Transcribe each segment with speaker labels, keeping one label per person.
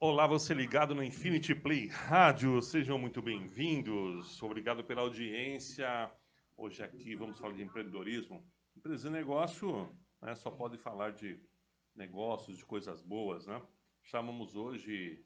Speaker 1: Olá, você ligado no Infinity Play Rádio, sejam muito bem-vindos. Obrigado pela audiência. Hoje aqui vamos falar de empreendedorismo. Empresa e negócio né, só pode falar de negócios, de coisas boas, né? Chamamos hoje,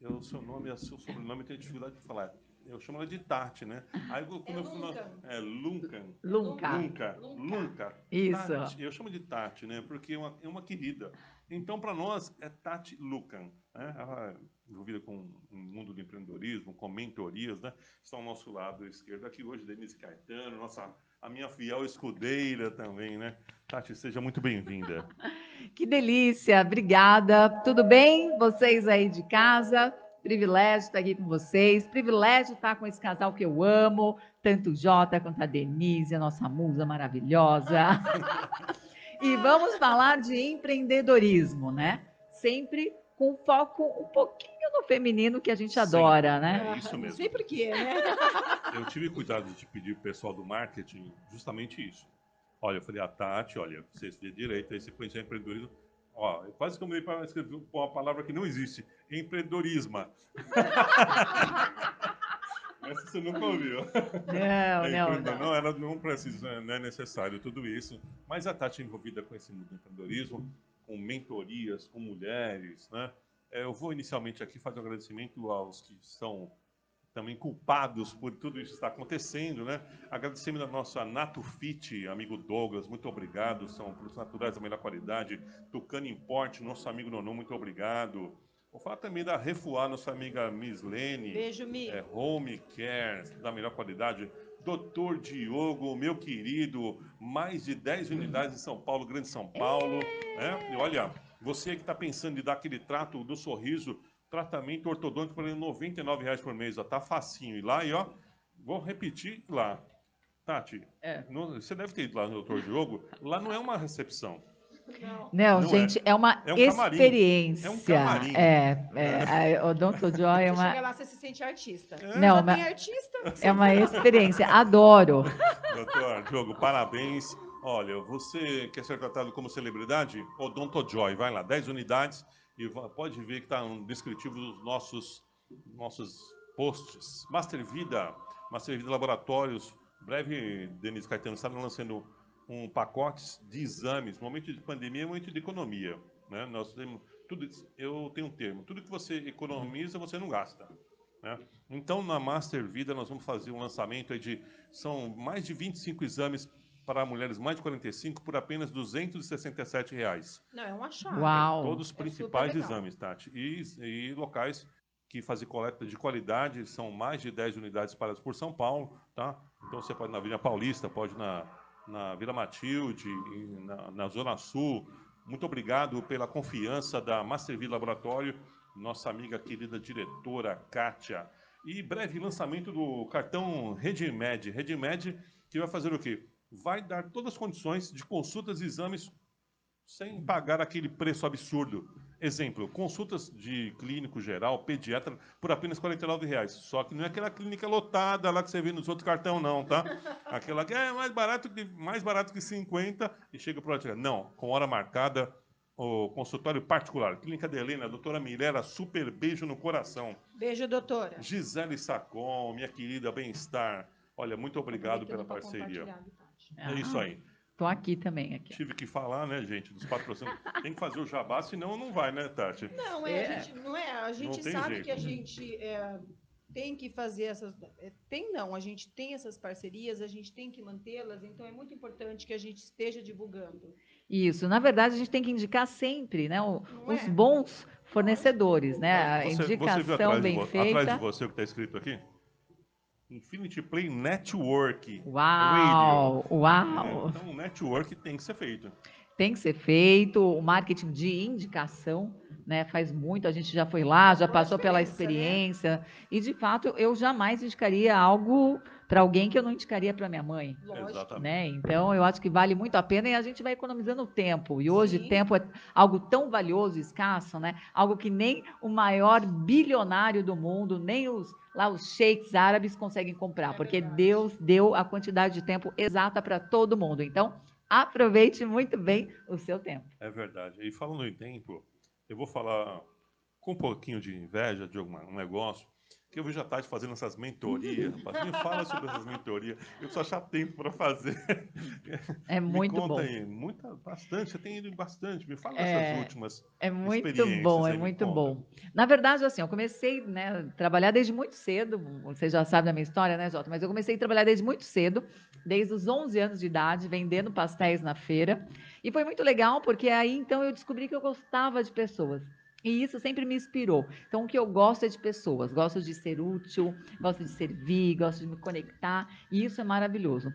Speaker 1: o seu nome e seu sobrenome tem dificuldade de falar. Eu chamo ela de Tati, né?
Speaker 2: Aí quando é eu fui
Speaker 1: é Luncan.
Speaker 2: Lunca.
Speaker 1: Lunca. Lunca.
Speaker 2: Isso.
Speaker 1: Tati. Eu chamo de Tati, né? Porque é uma, é uma querida. Então, para nós, é Tati Lucan. Né? Ela é envolvida com o mundo do empreendedorismo, com mentorias, né? Está ao nosso lado esquerdo aqui hoje, Denise Caetano, nossa, a minha fiel escudeira também, né? Tati, seja muito bem-vinda.
Speaker 2: que delícia, obrigada. Tudo bem? Vocês aí de casa? Privilégio estar aqui com vocês, privilégio estar com esse casal que eu amo, tanto o Jota quanto a Denise, a nossa musa maravilhosa. e vamos falar de empreendedorismo, né? Sempre com foco um pouquinho no feminino que a gente adora,
Speaker 1: Sim,
Speaker 2: né?
Speaker 1: É isso mesmo.
Speaker 3: Sempre que é, né?
Speaker 1: Eu tive cuidado de pedir para o pessoal do marketing justamente isso. Olha, eu falei, a ah, Tati, olha, você de direito, aí você conhece empreendedorismo, Ó, quase que eu me para escrever uma palavra que não existe. Empreendedorismo. Essa você nunca ouviu.
Speaker 2: Não, é não, não.
Speaker 1: Não, ela não precisa, não é necessário tudo isso. Mas a Tati é envolvida com esse mundo do empreendedorismo, com mentorias, com mulheres, né? É, eu vou inicialmente aqui fazer um agradecimento aos que são também culpados por tudo isso que está acontecendo, né? Agradecemos a nossa Natufit, amigo Douglas, muito obrigado, são produtos naturais da melhor qualidade. Tucano Import, nosso amigo Nono, muito obrigado. Vou falar também da Refuar, nossa amiga Miss Lene.
Speaker 3: Beijo, Mi.
Speaker 1: É, Home Care, da melhor qualidade. Doutor Diogo, meu querido, mais de 10 unidades em São Paulo, Grande São Paulo. Né? E olha, você que está pensando em dar aquele trato do sorriso tratamento ortodôntico por R$ 99,00 por mês, ó, tá facinho. E lá, e ó, vou repetir lá. Tati, é. no, você deve ter ido lá no doutor Diogo, lá não é uma recepção.
Speaker 2: Não, não, não gente, é, é uma é um experiência. É um camarim. É, é, o Dr. Joy é uma...
Speaker 3: Chega lá, você se sente artista.
Speaker 2: É. Não, mas... artista. É uma experiência, adoro.
Speaker 1: Doutor Diogo, parabéns. Olha, você quer ser tratado como celebridade? Odonto Joy, vai lá, 10 unidades, e pode ver que está um descritivo dos nossos, nossos posts. Master Vida, Master Vida Laboratórios, breve, Denise Caetano está lançando um pacote de exames, momento de pandemia, momento de economia. Né? Nós temos tudo, eu tenho um termo, tudo que você economiza, você não gasta. Né? Então, na Master Vida, nós vamos fazer um lançamento de, são mais de 25 exames para mulheres mais de 45 por apenas 267 reais.
Speaker 3: Não, é um achado.
Speaker 2: Uau!
Speaker 1: Todos os é principais é exames, Tati. E, e, locais que fazem coleta de qualidade, são mais de 10 unidades espalhadas por São Paulo, tá? Então você pode ir na Vila Paulista, pode ir na, na Vila Matilde, na, na Zona Sul. Muito obrigado pela confiança da Masterville Laboratório, nossa amiga querida diretora Kátia. E breve lançamento do cartão Redmed. Redmed que vai fazer o quê? Vai dar todas as condições de consultas e exames sem pagar aquele preço absurdo. Exemplo, consultas de clínico geral, pediatra, por apenas R$ 49,00. Só que não é aquela clínica lotada lá que você vê nos outros cartão, não, tá? Aquela que é mais barato que, mais barato que 50 e chega para o Não, com hora marcada, o consultório particular. Clínica de Helena, doutora Mirella, super beijo no coração.
Speaker 3: Beijo, doutora.
Speaker 1: Gisele Sacon, minha querida bem-estar. Olha, muito obrigado pela parceria. É isso aí.
Speaker 2: Estou aqui também. Aqui.
Speaker 1: Tive que falar, né, gente, dos patrocínios. Tem que fazer o jabá, senão não vai, né, Tati?
Speaker 3: Não, é, é. A gente, não é. A gente sabe jeito. que a gente é, tem que fazer essas. É, tem não, a gente tem essas parcerias, a gente tem que mantê-las, então é muito importante que a gente esteja divulgando.
Speaker 2: Isso, na verdade, a gente tem que indicar sempre né, o, os é? bons fornecedores, né? A você, indicação
Speaker 1: você
Speaker 2: bem
Speaker 1: de,
Speaker 2: feita.
Speaker 1: Atrás de você o que está escrito aqui? Infinity Play Network.
Speaker 2: Uau!
Speaker 1: Radio.
Speaker 2: Uau!
Speaker 1: É, então, o network tem que ser feito.
Speaker 2: Tem que ser feito. O marketing de indicação né, faz muito. A gente já foi lá, já passou pela experiência. Né? E, de fato, eu jamais indicaria algo para alguém que eu não indicaria para minha mãe.
Speaker 1: Lógico.
Speaker 2: Né? Então, eu acho que vale muito a pena e a gente vai economizando tempo. E hoje, Sim. tempo é algo tão valioso, escasso, né? algo que nem o maior bilionário do mundo, nem os, lá os sheiks árabes conseguem comprar, é porque verdade. Deus deu a quantidade de tempo exata para todo mundo. Então, aproveite muito bem o seu tempo.
Speaker 1: É verdade. E falando em tempo, eu vou falar com um pouquinho de inveja de algum um negócio, que eu vejo a Tati fazendo essas mentorias. Rapaz, me fala sobre essas mentorias. Eu preciso achar tempo para fazer.
Speaker 2: É muito
Speaker 1: me conta
Speaker 2: bom.
Speaker 1: Aí, muita, bastante, você tem ido bastante. Me fala
Speaker 2: é,
Speaker 1: dessas últimas.
Speaker 2: É muito bom, é
Speaker 1: aí,
Speaker 2: muito bom. Na verdade, assim, eu comecei né, a trabalhar desde muito cedo. Você já sabe da minha história, né, Jota? Mas eu comecei a trabalhar desde muito cedo, desde os 11 anos de idade, vendendo pastéis na feira. E foi muito legal, porque aí então eu descobri que eu gostava de pessoas. E isso sempre me inspirou. Então, o que eu gosto é de pessoas, gosto de ser útil, gosto de servir, gosto de me conectar, e isso é maravilhoso.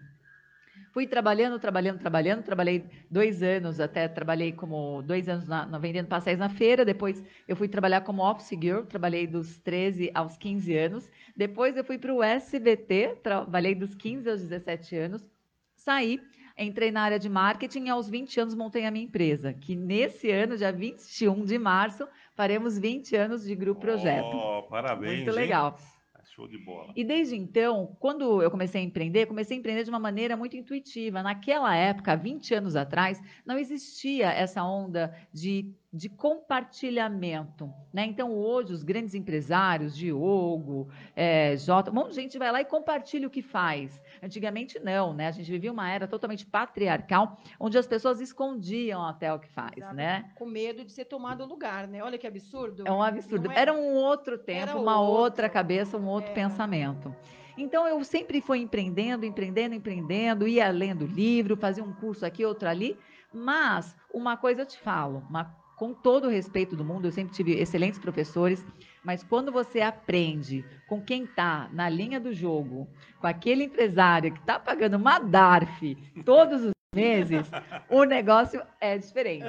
Speaker 2: Fui trabalhando, trabalhando, trabalhando, trabalhei dois anos, até trabalhei como dois anos na, na, vendendo pastéis na feira, depois eu fui trabalhar como office girl, trabalhei dos 13 aos 15 anos, depois eu fui para o SBT, trabalhei dos 15 aos 17 anos, saí, entrei na área de marketing. E aos 20 anos montei a minha empresa, que nesse ano, dia 21 de março, faremos 20 anos de Grupo Projeto.
Speaker 1: Oh, parabéns.
Speaker 2: Muito legal.
Speaker 1: Hein? É show de bola.
Speaker 2: E desde então, quando eu comecei a empreender, comecei a empreender de uma maneira muito intuitiva. Naquela época, 20 anos atrás, não existia essa onda de de compartilhamento. Né? Então, hoje, os grandes empresários, Diogo, é, Jota, um monte de gente vai lá e compartilha o que faz. Antigamente, não, né? A gente vivia uma era totalmente patriarcal, onde as pessoas escondiam até o que faz, Exato. né?
Speaker 3: Com medo de ser tomado lugar, né? Olha que absurdo.
Speaker 2: É um absurdo. Era um outro tempo, uma outro. outra cabeça, um outro é. pensamento. Então, eu sempre fui empreendendo, empreendendo, empreendendo, ia lendo livro, fazia um curso aqui, outro ali, mas uma coisa eu te falo, uma com todo o respeito do mundo, eu sempre tive excelentes professores, mas quando você aprende com quem está na linha do jogo, com aquele empresário que está pagando uma DARF todos os meses, o negócio é diferente.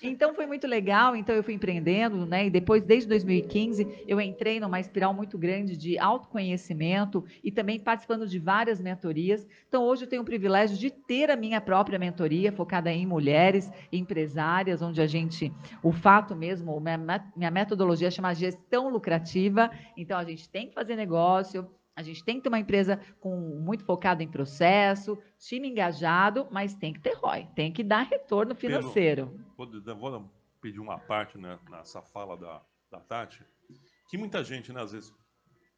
Speaker 2: Então foi muito legal, então eu fui empreendendo, né? E depois, desde 2015, eu entrei numa espiral muito grande de autoconhecimento e também participando de várias mentorias. Então hoje eu tenho o privilégio de ter a minha própria mentoria focada em mulheres empresárias, onde a gente, o fato mesmo, minha metodologia chama gestão lucrativa. Então a gente tem que fazer negócio, a gente tem que ter uma empresa com muito focada em processo, time engajado, mas tem que ter ROI, tem que dar retorno financeiro.
Speaker 1: Pelo, vou, vou, pedir uma parte né, nessa fala da, da Tati, que muita gente, né, às vezes,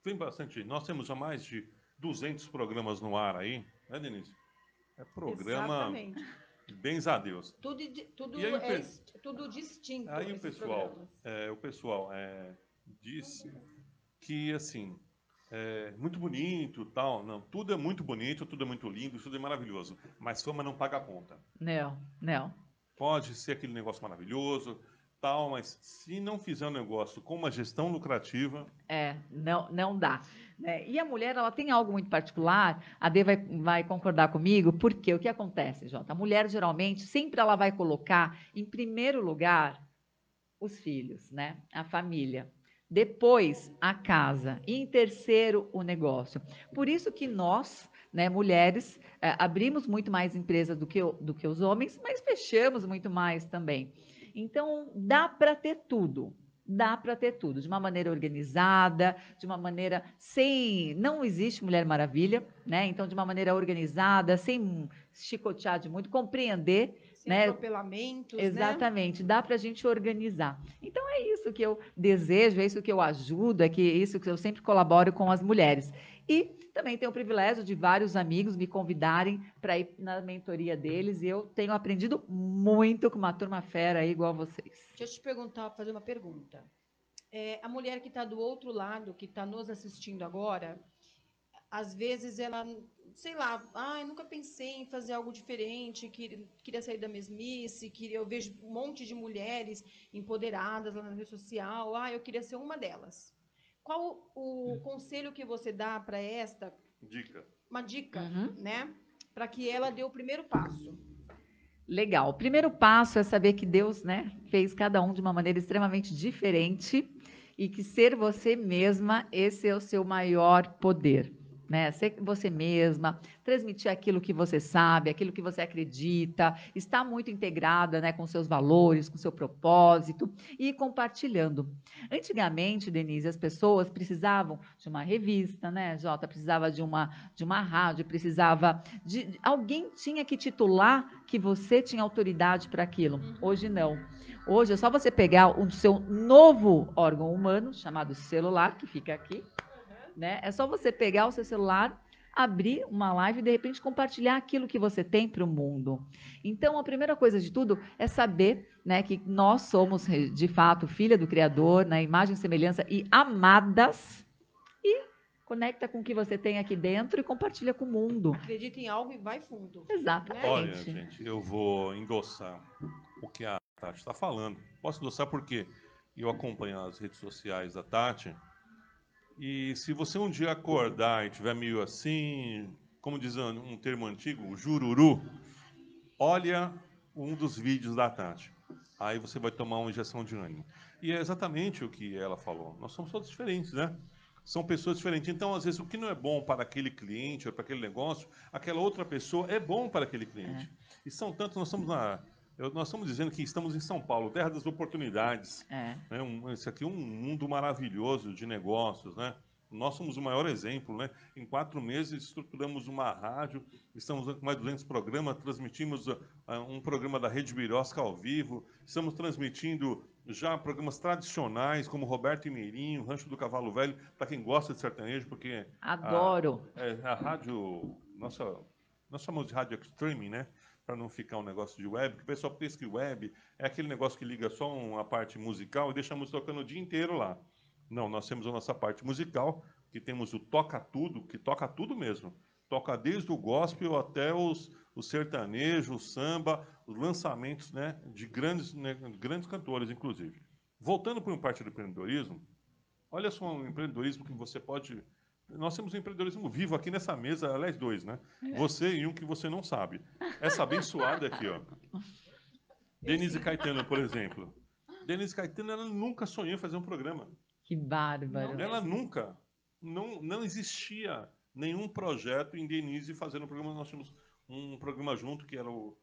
Speaker 1: vem bastante. Nós temos já mais de 200 programas no ar aí, né, Denise? É programa. Exatamente. Bens a Deus.
Speaker 3: Tudo, tudo, aí, é, tudo distinto.
Speaker 1: Aí o pessoal, é, o pessoal é, disse que assim é, muito bonito, tal. Não, tudo é muito bonito, tudo é muito lindo, tudo é maravilhoso. Mas fama não paga a conta.
Speaker 2: Não, não.
Speaker 1: Pode ser aquele negócio maravilhoso, tal, mas se não fizer um negócio com uma gestão lucrativa.
Speaker 2: É, não, não dá. Né? E a mulher, ela tem algo muito particular, a Dê vai, vai concordar comigo, porque o que acontece, Jota? A mulher, geralmente, sempre ela vai colocar em primeiro lugar os filhos, né? A família depois a casa e em terceiro o negócio. Por isso que nós, né, mulheres, é, abrimos muito mais empresas do que, do que os homens, mas fechamos muito mais também. Então dá para ter tudo. Dá para ter tudo, de uma maneira organizada, de uma maneira sem. Não existe Mulher Maravilha, né? Então, de uma maneira organizada, sem chicotear de muito, compreender
Speaker 3: sem né? atropelamentos.
Speaker 2: Né? Exatamente, né? dá para a gente organizar. Então é isso que eu desejo, é isso que eu ajudo, é que isso que eu sempre colaboro com as mulheres. E também tenho o privilégio de vários amigos me convidarem para ir na mentoria deles e eu tenho aprendido muito com uma turma fera aí, igual vocês.
Speaker 3: Deixa eu te perguntar, fazer uma pergunta. É, a mulher que está do outro lado, que está nos assistindo agora, às vezes ela sei lá, ah, nunca pensei em fazer algo diferente, queria, queria sair da mesmice, queria, eu vejo um monte de mulheres empoderadas lá na rede social, ah, eu queria ser uma delas. Qual o conselho que você dá para esta?
Speaker 1: Dica.
Speaker 3: Uma dica, uhum. né? Para que ela dê o primeiro passo.
Speaker 2: Legal. O primeiro passo é saber que Deus, né, fez cada um de uma maneira extremamente diferente e que ser você mesma, esse é o seu maior poder né? Ser você mesma, transmitir aquilo que você sabe, aquilo que você acredita, estar muito integrada, né, com seus valores, com seu propósito e compartilhando. Antigamente, Denise, as pessoas precisavam de uma revista, né, Jota, precisava de uma de uma rádio, precisava de alguém tinha que titular que você tinha autoridade para aquilo. Uhum. Hoje não. Hoje é só você pegar o seu novo órgão humano, chamado celular, que fica aqui, né? É só você pegar o seu celular, abrir uma live e de repente compartilhar aquilo que você tem para o mundo. Então, a primeira coisa de tudo é saber, né, que nós somos de fato filha do Criador, na né, imagem, semelhança e amadas. E conecta com o que você tem aqui dentro e compartilha com o mundo.
Speaker 3: Acredita em algo e vai fundo.
Speaker 2: Exatamente.
Speaker 1: Olha, gente, eu vou endossar o que a Tati está falando. Posso endossar porque eu acompanho as redes sociais da Tati e se você um dia acordar e tiver meio assim, como diz um termo antigo, jururu, olha um dos vídeos da Tati. Aí você vai tomar uma injeção de ânimo. E é exatamente o que ela falou. Nós somos todos diferentes, né? São pessoas diferentes. Então, às vezes, o que não é bom para aquele cliente ou para aquele negócio, aquela outra pessoa é bom para aquele cliente. É. E são tantos, nós estamos na, nós estamos dizendo que estamos em São Paulo, terra das oportunidades. É. Né? Um, esse aqui é um mundo maravilhoso de negócios, né? Nós somos o maior exemplo, né? Em quatro meses estruturamos uma rádio, estamos com mais de 200 programas, transmitimos uh, um programa da Rede Birosca ao vivo, estamos transmitindo já programas tradicionais como Roberto e Mirinho, Rancho do Cavalo Velho, para quem gosta de sertanejo, porque
Speaker 2: adoro.
Speaker 1: A, é, a rádio, nossa, nós chamamos de rádio streaming, né? Para não ficar um negócio de web, que o pessoal pensa que web é aquele negócio que liga só uma parte musical e deixamos tocando o dia inteiro lá. Não, nós temos a nossa parte musical, que temos o Toca Tudo, que toca tudo mesmo. Toca desde o gospel até os, o sertanejo, o samba, os lançamentos né, de grandes, né, grandes cantores, inclusive. Voltando para um parte do empreendedorismo, olha só um empreendedorismo que você pode nós temos um empreendedorismo vivo aqui nessa mesa, aliás, dois, né? É. Você e um que você não sabe. Essa abençoada aqui, ó. Denise Caetano, por exemplo. Denise Caetano, ela nunca sonhou em fazer um programa.
Speaker 2: Que bárbaro.
Speaker 1: Ela nunca. Não, não existia nenhum projeto em Denise fazendo um programa. Nós tínhamos um programa junto, que era o.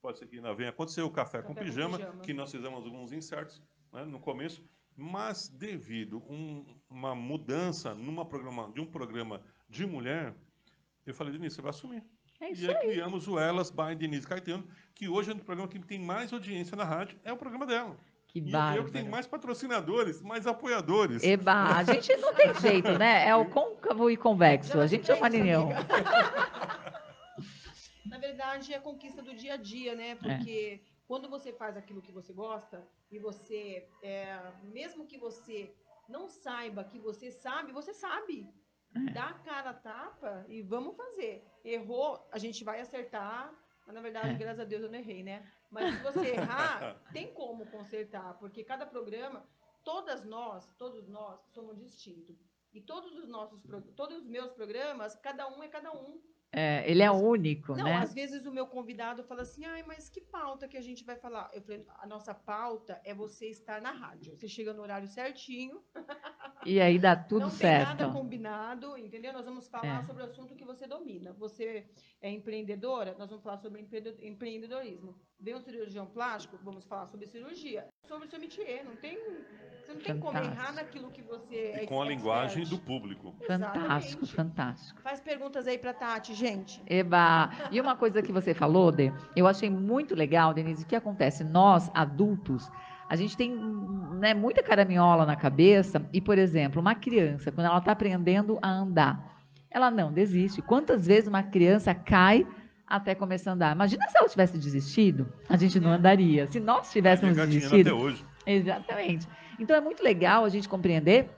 Speaker 1: Pode ser que ainda venha acontecer, o Café, Café com, pijama, com, pijama, que nós fizemos alguns insertos né, no começo. Mas devido a um, uma mudança numa programa, de um programa de mulher, eu falei, Denise, você vai assumir.
Speaker 2: É
Speaker 1: e aí, aí criamos o Elas by Denise Caetano, que hoje é o programa que tem mais audiência na rádio, é o programa dela.
Speaker 2: Que e
Speaker 1: eu que tenho mais patrocinadores, mais apoiadores.
Speaker 2: Eba, a gente não tem jeito, né? É o côncavo e convexo. A gente é uma união.
Speaker 3: Na verdade, é a conquista do dia a dia, né? Porque é quando você faz aquilo que você gosta e você, é, mesmo que você não saiba que você sabe, você sabe. É. Dá a cara a tapa e vamos fazer. Errou, a gente vai acertar. Mas, na verdade, é. graças a Deus eu não errei, né? Mas se você errar, tem como consertar, porque cada programa, todas nós, todos nós somos distintos. E todos os nossos, todos os meus programas, cada um é cada um.
Speaker 2: É, ele é único,
Speaker 3: não,
Speaker 2: né?
Speaker 3: às vezes o meu convidado fala assim, ai, mas que pauta que a gente vai falar? Eu falei, a nossa pauta é você estar na rádio. Você chega no horário certinho.
Speaker 2: E aí dá tudo
Speaker 3: não
Speaker 2: certo.
Speaker 3: Não tem nada combinado, entendeu? Nós vamos falar é. sobre o assunto que você domina. Você é empreendedora, nós vamos falar sobre empreendedorismo. Vem um cirurgião plástico, vamos falar sobre cirurgia. Sobre o seu métier, não tem você não tem como errar naquilo que você
Speaker 1: é. com a linguagem do público.
Speaker 2: Fantástico, Exatamente. fantástico.
Speaker 3: Faz perguntas aí para Tati, gente.
Speaker 2: Eba! E uma coisa que você falou, De, eu achei muito legal, Denise, o que acontece? Nós, adultos, a gente tem né, muita caraminhola na cabeça e, por exemplo, uma criança, quando ela está aprendendo a andar, ela não desiste. Quantas vezes uma criança cai até começar a andar? Imagina se ela tivesse desistido, a gente não andaria. Se nós tivéssemos desistido.
Speaker 1: Até hoje.
Speaker 2: Exatamente. Então é muito legal a gente compreender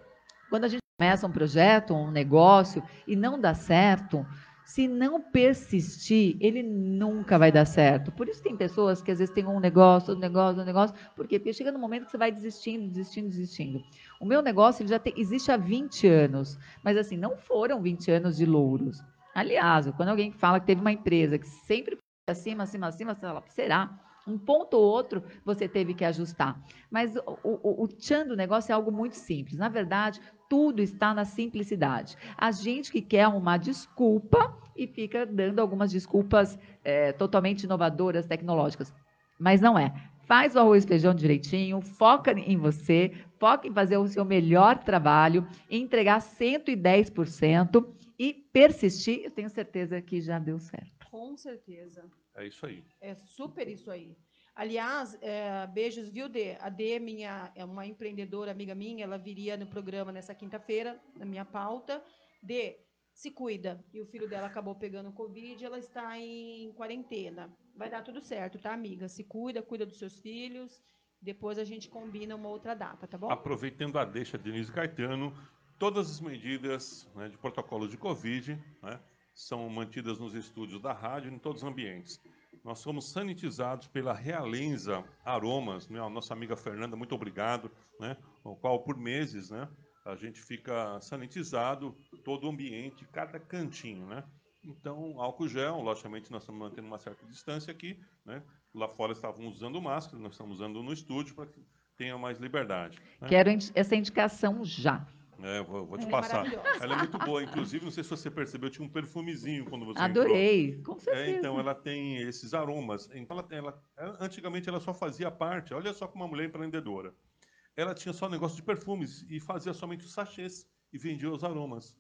Speaker 2: quando a gente começa um projeto, um negócio e não dá certo, se não persistir, ele nunca vai dar certo. Por isso tem pessoas que às vezes têm um negócio, um negócio, um negócio. Por quê? Porque chega no momento que você vai desistindo, desistindo, desistindo. O meu negócio ele já tem, existe há 20 anos, mas assim, não foram 20 anos de louros. Aliás, quando alguém fala que teve uma empresa que sempre foi acima, acima, acima, você fala, será? Um ponto ou outro você teve que ajustar. Mas o, o, o tchan do negócio é algo muito simples. Na verdade, tudo está na simplicidade. A gente que quer uma desculpa e fica dando algumas desculpas é, totalmente inovadoras, tecnológicas. Mas não é. Faz o arroz e feijão direitinho, foca em você, foca em fazer o seu melhor trabalho, entregar 110% e persistir. Eu tenho certeza que já deu certo.
Speaker 3: Com certeza.
Speaker 1: É isso aí.
Speaker 3: É super isso aí. Aliás, é, beijos, viu, Dê? A Dê, minha, é uma empreendedora amiga minha, ela viria no programa nessa quinta-feira, na minha pauta. Dê, se cuida. E o filho dela acabou pegando Covid, ela está em quarentena. Vai dar tudo certo, tá, amiga? Se cuida, cuida dos seus filhos. Depois a gente combina uma outra data, tá bom?
Speaker 1: Aproveitando a deixa de Denise Caetano, todas as medidas né, de protocolo de Covid né, são mantidas nos estúdios da rádio em todos os ambientes. Nós somos sanitizados pela Realenza Aromas, né, a nossa amiga Fernanda, muito obrigado, né, o qual por meses né, a gente fica sanitizado todo o ambiente, cada cantinho, né? Então, álcool gel, logicamente nós estamos mantendo uma certa distância aqui, né? Lá fora estavam usando máscara, nós estamos usando no estúdio para que tenha mais liberdade.
Speaker 2: Né? Quero essa indicação já.
Speaker 1: É, vou, vou te é passar. Ela é muito boa, inclusive, não sei se você percebeu, tinha um perfumezinho quando você
Speaker 2: Adorei,
Speaker 1: entrou.
Speaker 2: com certeza.
Speaker 1: É, então, ela tem esses aromas. Então, ela, ela, antigamente, ela só fazia parte, olha só como uma mulher empreendedora. Ela tinha só negócio de perfumes e fazia somente os sachês e vendia os aromas.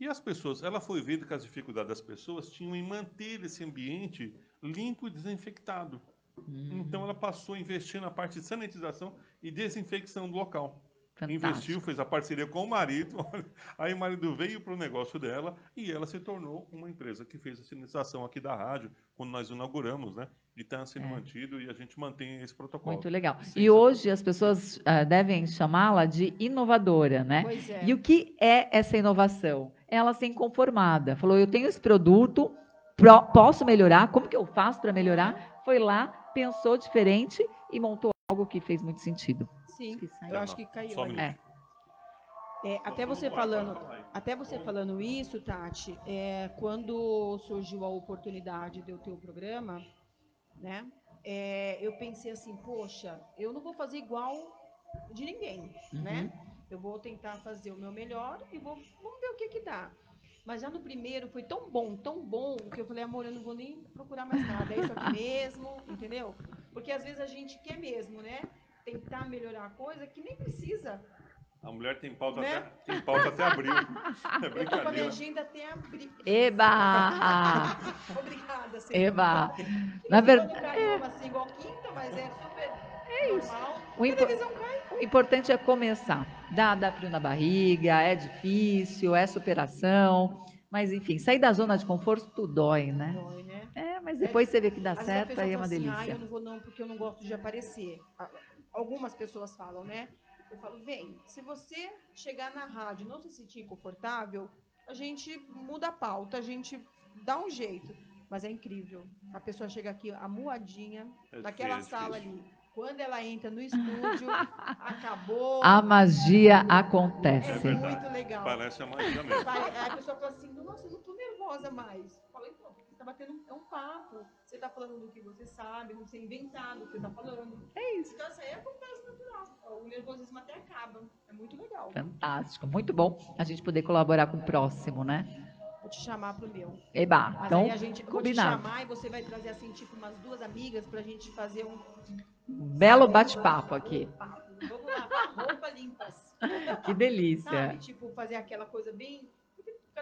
Speaker 1: E as pessoas, ela foi vendo que as dificuldades das pessoas tinham em manter esse ambiente limpo e desinfectado. Hum. Então ela passou a investir na parte de sanitização e desinfecção do local. Fantástico. Investiu, fez a parceria com o marido, aí o marido veio para o negócio dela e ela se tornou uma empresa que fez a sinalização aqui da rádio, quando nós inauguramos, né? E está sendo é. mantido e a gente mantém esse protocolo.
Speaker 2: Muito legal. Sim, e hoje as pessoas uh, devem chamá-la de inovadora, né?
Speaker 3: Pois é.
Speaker 2: E o que é essa inovação? Ela ser inconformada. Falou, eu tenho esse produto, pro, posso melhorar, como que eu faço para melhorar? Foi lá, pensou diferente e montou algo que fez muito sentido.
Speaker 3: Sim, eu acho que caiu. Um é. É, até você falando, até você falando isso, Tati, é, quando surgiu a oportunidade de eu ter o programa, né? É, eu pensei assim, poxa, eu não vou fazer igual de ninguém, uhum. né? Eu vou tentar fazer o meu melhor e vou, vamos ver o que que dá. Mas já no primeiro foi tão bom, tão bom, que eu falei, amor, eu não vou nem procurar mais nada, é isso aqui mesmo, entendeu? Porque às vezes a gente quer mesmo, né? Tentar melhorar a coisa que nem precisa.
Speaker 1: A mulher tem pauta, né? até, tem pauta até abril.
Speaker 3: É eu tô com a minha agenda até abril.
Speaker 2: Eba!
Speaker 3: Obrigada,
Speaker 2: senhor. Eba! Na verdade.
Speaker 3: É... Assim, igual quinta, mas é super é isso. normal.
Speaker 2: O, impo... o importante é começar. Dá, dá frio na barriga, é difícil, é superação. Mas, enfim, sair da zona de conforto tudo dói, né?
Speaker 3: Dói, né?
Speaker 2: É, mas depois é, você vê que dá certo, aí é uma
Speaker 3: assim,
Speaker 2: delícia.
Speaker 3: Ah, eu não vou não, porque eu não gosto de aparecer. Algumas pessoas falam, né? Eu falo, vem, se você chegar na rádio e não se sentir confortável, a gente muda a pauta, a gente dá um jeito. Mas é incrível. A pessoa chega aqui amuadinha, é naquela sala ali quando ela entra no estúdio, acabou.
Speaker 2: A magia acontece.
Speaker 3: É muito legal.
Speaker 1: Parece a magia mesmo.
Speaker 3: Aí a pessoa fala assim: nossa, eu não estou nervosa mais. Está batendo um, é um papo. Você está falando do que você sabe, não ser inventado o que você está falando.
Speaker 2: É isso.
Speaker 3: Então, isso aí acontece natural. O nervosismo até acaba. É muito legal.
Speaker 2: Fantástico. Muito bom a gente poder colaborar com o próximo, né?
Speaker 3: Vou te chamar pro meu.
Speaker 2: Eba,
Speaker 3: Mas
Speaker 2: então,
Speaker 3: aí a gente, combinado. vou te chamar e você vai trazer, assim, tipo, umas duas amigas pra gente fazer um
Speaker 2: Belo bate-papo aqui.
Speaker 3: Vamos lavar roupa limpas.
Speaker 2: Que delícia.
Speaker 3: Sabe, tipo, fazer aquela coisa bem.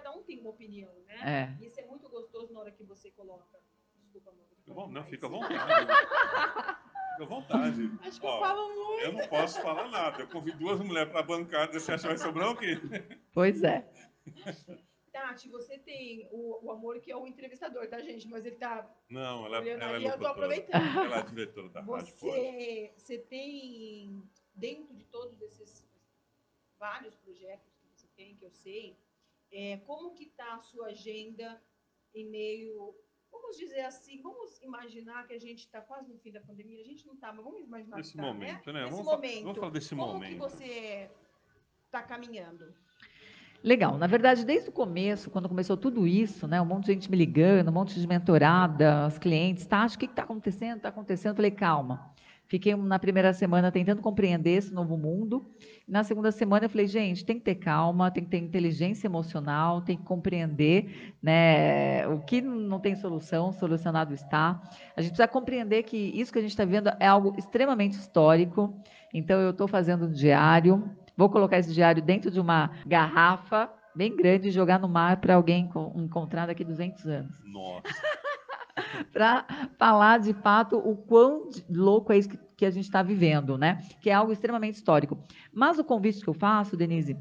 Speaker 3: Cada um tem uma opinião, né? É. Isso é muito gostoso na hora que você coloca. Desculpa, amor.
Speaker 1: Fica bom, não, fica à vontade. fica à vontade.
Speaker 3: Acho que Ó, eu falo muito.
Speaker 1: Eu não posso falar nada. Eu convido duas mulheres para a bancada. Você acha que vai sobrar o quê?
Speaker 2: Pois é.
Speaker 3: Tati, você tem o, o, amor que é o entrevistador, tá, gente? Mas ele tá.
Speaker 1: Não, ela, ela é eu tô aproveitando. Ela é diretora da
Speaker 3: você, rádio. Você tem, dentro de todos esses vários projetos que você tem, que eu sei, é, como que tá a sua agenda em meio. Vamos dizer assim, vamos imaginar que a gente está quase no fim da pandemia. A gente não está, mas vamos imaginar
Speaker 1: Nesse
Speaker 3: que tá,
Speaker 1: momento,
Speaker 3: né?
Speaker 1: né?
Speaker 3: Nesse
Speaker 1: vamos
Speaker 3: momento.
Speaker 1: Falar, vamos falar desse
Speaker 3: como
Speaker 1: momento.
Speaker 3: Como que você está caminhando?
Speaker 2: Legal. Na verdade, desde o começo, quando começou tudo isso, né, um monte de gente me ligando, um monte de mentorada, os clientes, tá, o que está acontecendo? Está acontecendo? Falei, calma. Fiquei na primeira semana tentando compreender esse novo mundo. Na segunda semana eu falei, gente, tem que ter calma, tem que ter inteligência emocional, tem que compreender né, o que não tem solução, solucionado está. A gente precisa compreender que isso que a gente está vendo é algo extremamente histórico. Então eu estou fazendo um diário, Vou colocar esse diário dentro de uma garrafa bem grande e jogar no mar para alguém encontrar daqui 200 anos.
Speaker 1: Nossa.
Speaker 2: para falar de fato o quão louco é isso que, que a gente está vivendo, né? Que é algo extremamente histórico. Mas o convite que eu faço, Denise,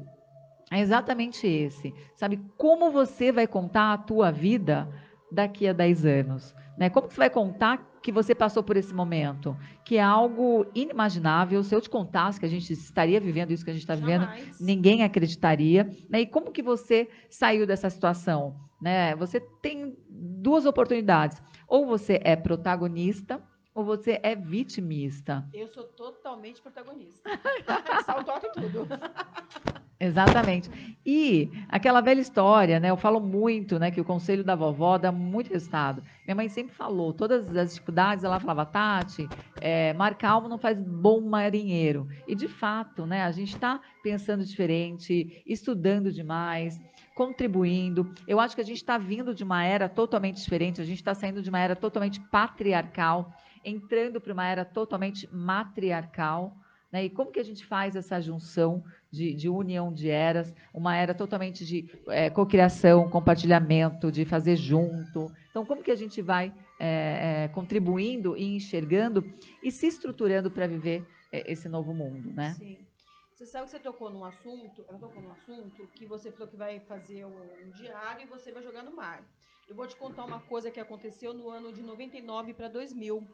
Speaker 2: é exatamente esse. Sabe, como você vai contar a tua vida daqui a 10 anos? Né? Como você vai contar que você passou por esse momento? Que é algo inimaginável. Se eu te contasse que a gente estaria vivendo isso que a gente está vivendo, ninguém acreditaria. Né? E como que você saiu dessa situação? Né? Você tem duas oportunidades. Ou você é protagonista, ou você é vitimista?
Speaker 3: Eu sou totalmente protagonista. Salto alto e tudo.
Speaker 2: Exatamente. E aquela velha história, né? Eu falo muito, né? Que o conselho da vovó dá muito resultado. Minha mãe sempre falou, todas as dificuldades, ela falava, Tati, é, mar calmo não faz bom marinheiro. E de fato, né? A gente está pensando diferente, estudando demais, contribuindo. Eu acho que a gente está vindo de uma era totalmente diferente. A gente está saindo de uma era totalmente patriarcal, entrando para uma era totalmente matriarcal. Né? E como que a gente faz essa junção de, de união de eras, uma era totalmente de é, cocriação, compartilhamento, de fazer junto. Então, como que a gente vai é, é, contribuindo e enxergando e se estruturando para viver esse novo mundo, né?
Speaker 3: Sim. Você sabe que você tocou num assunto, ela tocou num assunto que você falou que vai fazer um, diário e você vai jogar no mar. Eu vou te contar uma coisa que aconteceu no ano de 99 para 2000.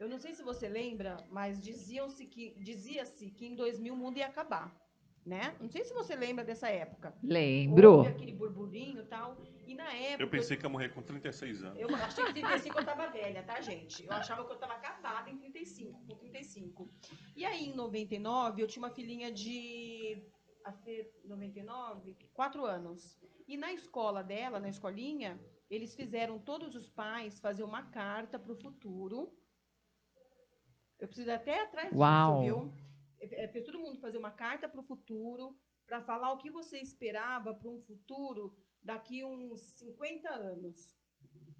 Speaker 3: Eu não sei se você lembra, mas diziam-se que dizia-se que em 2000 o mundo ia acabar né? Não sei se você lembra dessa época.
Speaker 2: Lembro.
Speaker 3: Houve aquele burburinho e tal. E na época.
Speaker 1: Eu pensei que ia morrer com 36 anos.
Speaker 3: Eu achei que 35 eu tava velha, tá, gente? Eu achava que eu tava acabada em 35, com 35. E aí, em 99, eu tinha uma filhinha de. A ser 99, 4 anos. E na escola dela, na escolinha, eles fizeram todos os pais fazer uma carta para o futuro. Eu preciso até atrás
Speaker 2: Uau.
Speaker 3: disso, viu? É, fez todo mundo fazer uma carta para o futuro, para falar o que você esperava para um futuro daqui uns 50 anos.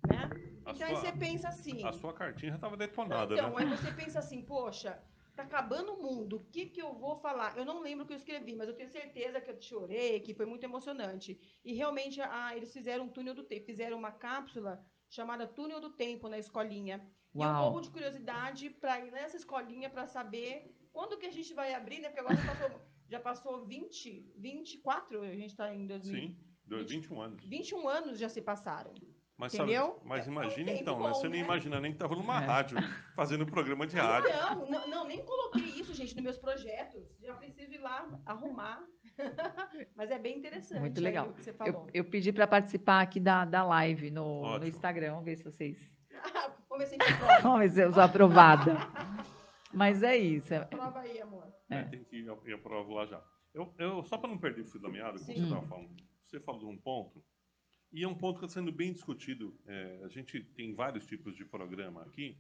Speaker 3: Né? então sua, aí você pensa assim.
Speaker 1: A sua cartinha já estava detonada,
Speaker 3: então,
Speaker 1: né?
Speaker 3: aí você pensa assim, poxa, tá acabando o mundo, o que, que eu vou falar? Eu não lembro o que eu escrevi, mas eu tenho certeza que eu chorei, que foi muito emocionante. E realmente ah, eles fizeram um túnel do tempo, fizeram uma cápsula chamada Túnel do Tempo na escolinha. Uau. E eu morro de curiosidade para ir nessa escolinha para saber quando que a gente vai abrir, né? Porque agora já passou, já passou 20, 24, a gente está em 2000.
Speaker 1: Sim, 21 anos.
Speaker 3: 21 anos já se passaram.
Speaker 1: Mas,
Speaker 3: Entendeu?
Speaker 1: Sabe, mas imagina é então, bom, né? Você nem imagina nem que estava numa é. rádio, fazendo um programa de rádio.
Speaker 3: Não, não, não, nem coloquei isso, gente, nos meus projetos. Já preciso ir lá arrumar. mas é bem interessante.
Speaker 2: Muito legal. Eu, eu, pedi para participar aqui da, da live no, no Instagram. Vamos ver se vocês.
Speaker 3: Vamos ver se a gente aprova.
Speaker 2: Vamos ver se eu sou aprovada. Mas é isso. É...
Speaker 3: Prova aí, amor.
Speaker 1: É. É, tem que ir, eu aprovo lá já. Eu, eu, só para não perder o fio da meada, como Sim. você estava falando, você falou de um ponto, e é um ponto que está sendo bem discutido. É, a gente tem vários tipos de programa aqui.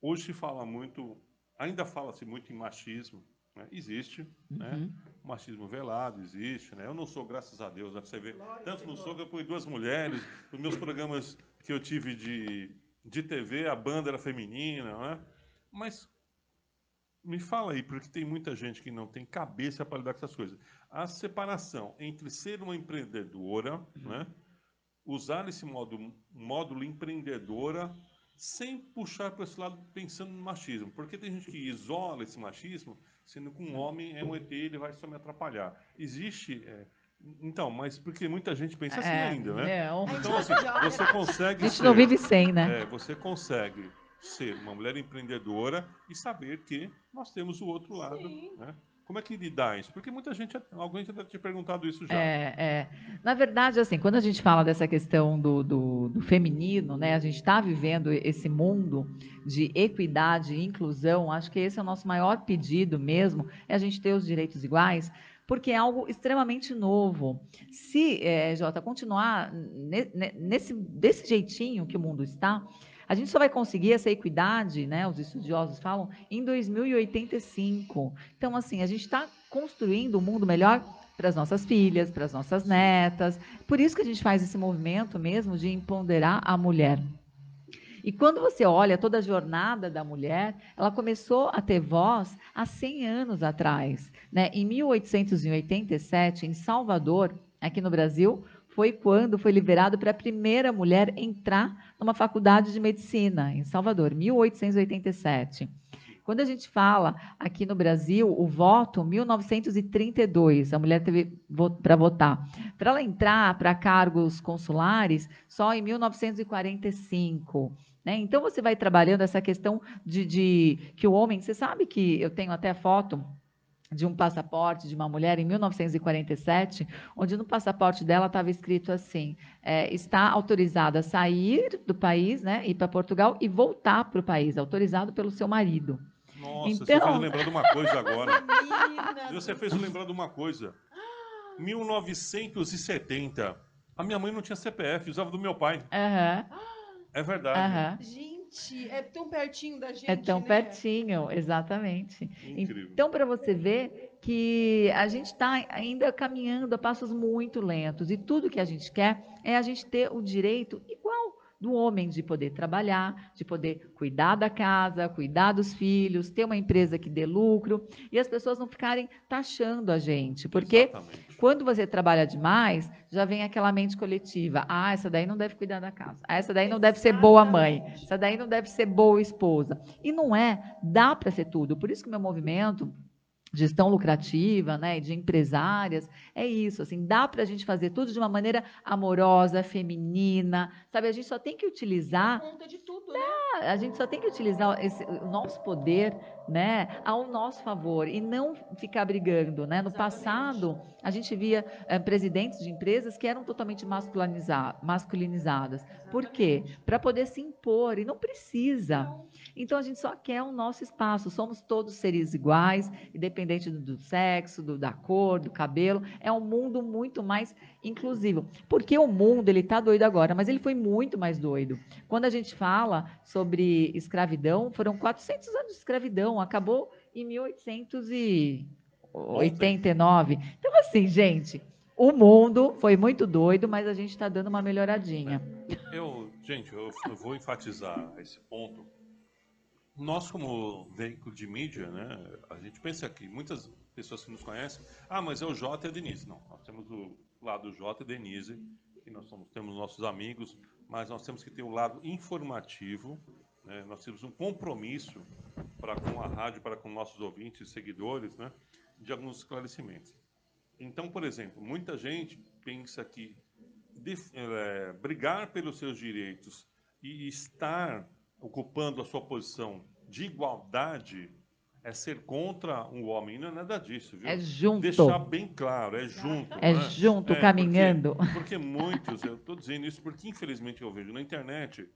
Speaker 1: Hoje se fala muito, ainda fala-se muito em machismo. Né? Existe, né? uhum. né? O machismo velado existe, né? Eu não sou, graças a Deus, você vê, tanto não sou que eu fui duas mulheres, os meus programas que eu tive de, de TV, a banda era feminina, né? Mas me fala aí, porque tem muita gente que não tem cabeça para lidar com essas coisas. A separação entre ser uma empreendedora, uhum. né, usar esse modo, módulo empreendedora, sem puxar para esse lado pensando no machismo. Porque tem gente que isola esse machismo, sendo que um homem é um ET, ele vai só me atrapalhar. Existe. É, então, mas porque muita gente pensa assim é, ainda, né?
Speaker 2: Não.
Speaker 1: Então, assim, você consegue.
Speaker 2: A gente ser, não vive sem, né?
Speaker 1: É, você consegue ser uma mulher empreendedora e saber que nós temos o outro lado. Né? Como é que lidar isso? Porque muita gente, alguém já deve ter perguntado isso já.
Speaker 2: É, é. Na verdade, assim, quando a gente fala dessa questão do, do, do feminino, né, a gente está vivendo esse mundo de equidade e inclusão, acho que esse é o nosso maior pedido mesmo, é a gente ter os direitos iguais, porque é algo extremamente novo. Se, é, Jota, continuar nesse, desse jeitinho que o mundo está, a gente só vai conseguir essa equidade, né, os estudiosos falam, em 2085. Então, assim, a gente está construindo um mundo melhor para as nossas filhas, para as nossas netas. Por isso que a gente faz esse movimento mesmo de empoderar a mulher. E quando você olha toda a jornada da mulher, ela começou a ter voz há 100 anos atrás. Né? Em 1887, em Salvador, aqui no Brasil, foi quando foi liberado para a primeira mulher entrar numa faculdade de medicina em Salvador, 1887. Quando a gente fala aqui no Brasil, o voto, 1932, a mulher teve para votar. Para ela entrar para cargos consulares, só em 1945. Né? Então, você vai trabalhando essa questão de, de que o homem. Você sabe que eu tenho até foto de um passaporte de uma mulher em 1947, onde no passaporte dela estava escrito assim: é, está autorizada a sair do país, né, ir para Portugal e voltar para o país, autorizado pelo seu marido.
Speaker 1: Nossa, então... você fez lembrar de uma coisa agora. você fez lembrar de uma coisa. 1970. A minha mãe não tinha CPF, usava do meu pai.
Speaker 2: Uhum.
Speaker 1: É verdade.
Speaker 3: Uhum. Gente, é tão pertinho da gente.
Speaker 2: É tão
Speaker 3: né?
Speaker 2: pertinho, exatamente.
Speaker 1: Incrível.
Speaker 2: Então, para você ver que a gente está ainda caminhando a passos muito lentos e tudo que a gente quer é a gente ter o direito igual do homem de poder trabalhar, de poder cuidar da casa, cuidar dos filhos, ter uma empresa que dê lucro e as pessoas não ficarem taxando a gente, porque Exatamente. quando você trabalha demais, já vem aquela mente coletiva. Ah, essa daí não deve cuidar da casa. Ah, essa daí não deve ser boa mãe. Essa daí não deve ser boa esposa. E não é, dá para ser tudo. Por isso que o meu movimento gestão lucrativa, né, de empresárias, é isso, assim, dá para a gente fazer tudo de uma maneira amorosa, feminina, sabe, a gente só tem que utilizar...
Speaker 3: conta de tudo, né?
Speaker 2: A gente só tem que utilizar esse, o nosso poder, né, ao nosso favor e não ficar brigando, né, no Exatamente. passado a gente via é, presidentes de empresas que eram totalmente masculiniza masculinizadas, Exatamente. por quê? Para poder se impor, e não precisa. Não. Então a gente só quer o nosso espaço. Somos todos seres iguais, independente do, do sexo, do, da cor, do cabelo. É um mundo muito mais inclusivo. Porque o mundo ele está doido agora, mas ele foi muito mais doido. Quando a gente fala sobre escravidão, foram 400 anos de escravidão. Acabou em 1889. Então assim, gente. O mundo foi muito doido, mas a gente está dando uma melhoradinha.
Speaker 1: Eu, gente, eu vou enfatizar esse ponto nós, como veículo de mídia, né, a gente pensa que muitas pessoas que nos conhecem, ah, mas é o Jota e a Denise. Não, nós temos o lado Jota e Denise, que nós somos, temos nossos amigos, mas nós temos que ter o lado informativo, né, nós temos um compromisso para com a rádio, para com nossos ouvintes e seguidores, né, de alguns esclarecimentos. Então, por exemplo, muita gente pensa que de, é, brigar pelos seus direitos e estar ocupando a sua posição de igualdade é ser contra um homem. Não é nada disso, viu?
Speaker 2: É junto.
Speaker 1: Deixar bem claro, é junto.
Speaker 2: É né? junto, é, caminhando.
Speaker 1: Porque, porque muitos, eu estou dizendo isso porque infelizmente eu vejo na internet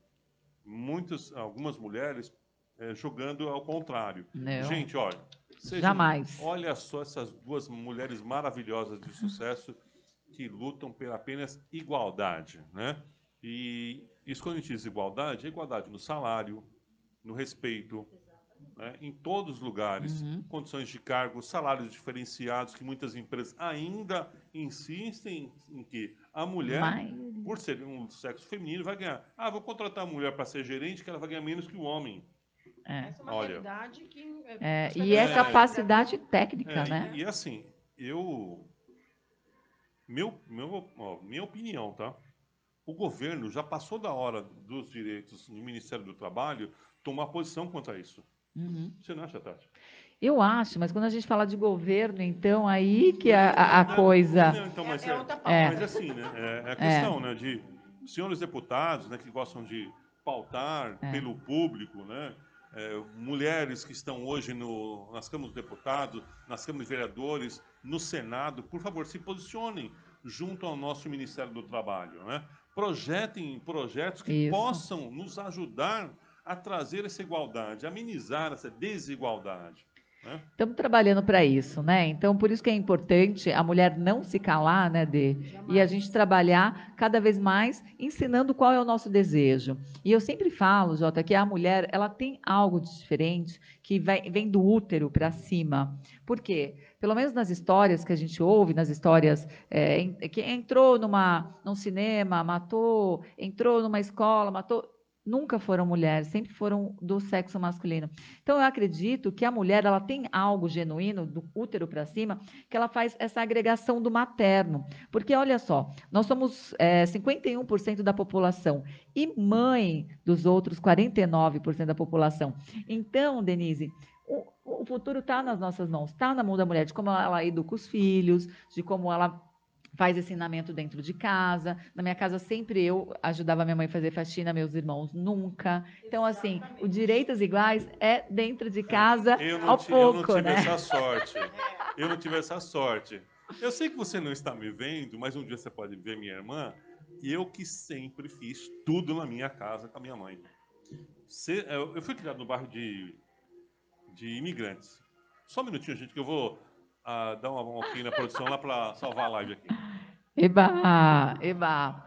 Speaker 1: muitas, algumas mulheres é, jogando ao contrário.
Speaker 2: Não.
Speaker 1: Gente, olha.
Speaker 2: Jamais.
Speaker 1: Olha só essas duas mulheres maravilhosas de sucesso que lutam pela apenas igualdade, né? E isso quando a gente diz igualdade, é igualdade no salário, no respeito, né, em todos os lugares, uhum. condições de cargo, salários diferenciados, que muitas empresas ainda insistem em que a mulher, Mas... por ser um sexo feminino, vai ganhar. Ah, vou contratar a mulher para ser gerente, que ela vai ganhar menos que o homem.
Speaker 3: É. Essa é uma Olha, realidade que...
Speaker 2: É, é e é capacidade técnica,
Speaker 1: é,
Speaker 2: né?
Speaker 1: E, e, assim, eu... Meu, meu, ó, minha opinião, tá? o governo já passou da hora dos direitos do Ministério do Trabalho tomar posição contra isso. Uhum. Você não acha, Tati?
Speaker 2: Eu acho, mas quando a gente fala de governo, então aí que a, a, a coisa. Não,
Speaker 1: então, mas, é, é, é, mas assim, né? É, é a questão, né? De senhores deputados, né? Que gostam de pautar é. pelo público, né? É, mulheres que estão hoje no, nas câmaras de deputados, nas câmaras de vereadores, no Senado, por favor, se posicionem junto ao nosso Ministério do Trabalho, né? projetem projetos que Isso. possam nos ajudar a trazer essa igualdade, amenizar essa desigualdade. Né?
Speaker 2: Estamos trabalhando para isso, né? Então, por isso que é importante a mulher não se calar, né, de e a gente trabalhar cada vez mais ensinando qual é o nosso desejo. E eu sempre falo, Jota, que a mulher ela tem algo de diferente que vem do útero para cima. Por quê? Pelo menos nas histórias que a gente ouve, nas histórias é, que entrou numa, num cinema, matou, entrou numa escola, matou nunca foram mulheres, sempre foram do sexo masculino. Então eu acredito que a mulher ela tem algo genuíno do útero para cima que ela faz essa agregação do materno, porque olha só, nós somos é, 51% da população e mãe dos outros 49% da população. Então, Denise, o, o futuro está nas nossas mãos, está na mão da mulher, de como ela educa os filhos, de como ela faz ensinamento dentro de casa. Na minha casa, sempre eu ajudava minha mãe a fazer faxina, meus irmãos nunca. Então, assim, o direitos iguais é dentro de casa ao pouco, eu
Speaker 1: não tive
Speaker 2: né?
Speaker 1: essa sorte. Eu não tive essa sorte. Eu sei que você não está me vendo, mas um dia você pode ver minha irmã. E eu que sempre fiz tudo na minha casa com a minha mãe. Eu fui criado no bairro de, de imigrantes. Só um minutinho, gente, que eu vou a dar uma mão aqui na produção lá para salvar a live aqui.
Speaker 2: Eba, eba.